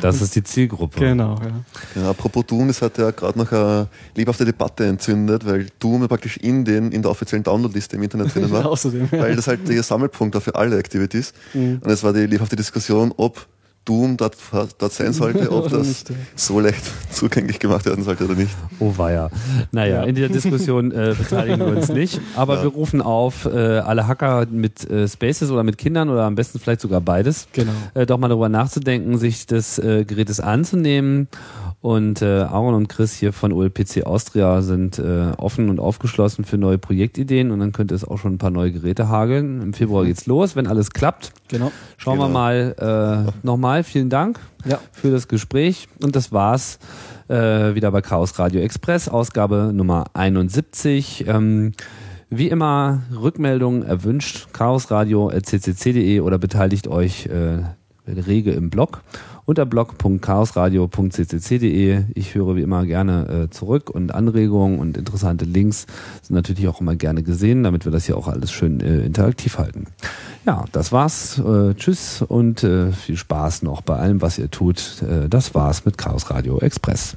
Das ist die Zielgruppe. Genau, ja. ja apropos Doom, es hat ja gerade noch eine lebhafte Debatte entzündet, weil Doom praktisch in, den, in der offiziellen Downloadliste im Internet drinnen <laughs> war. Außerdem, ja. Weil das halt der Sammelpunkt war für alle Activities. Mhm. Und es war die lebhafte Diskussion, ob Doom dort, dort sein sollte, ob <laughs> das nicht, ja. so leicht <laughs> zugänglich gemacht werden sollte oder nicht. Oh weia. Naja, ja. in dieser Diskussion äh, beteiligen wir uns <laughs> nicht, aber ja. wir rufen auf, äh, alle Hacker mit äh, Spaces oder mit Kindern oder am besten vielleicht sogar beides, genau. äh, doch mal darüber nachzudenken, sich des äh, Gerätes anzunehmen und äh, Aaron und Chris hier von OLPC Austria sind äh, offen und aufgeschlossen für neue Projektideen und dann könnte es auch schon ein paar neue Geräte hageln. Im Februar geht's los, wenn alles klappt. Genau. Schauen genau. wir mal äh, nochmal. Vielen Dank ja. für das Gespräch. Und das war's äh, wieder bei Chaos Radio Express, Ausgabe Nummer 71. Ähm, wie immer Rückmeldungen erwünscht, chaosradio.ccc.de oder beteiligt euch äh, rege im Blog unter blog.chaosradio.ccc.de. Ich höre wie immer gerne äh, zurück und Anregungen und interessante Links sind natürlich auch immer gerne gesehen, damit wir das hier auch alles schön äh, interaktiv halten. Ja, das war's. Äh, tschüss und äh, viel Spaß noch bei allem, was ihr tut. Äh, das war's mit Chaos Radio Express.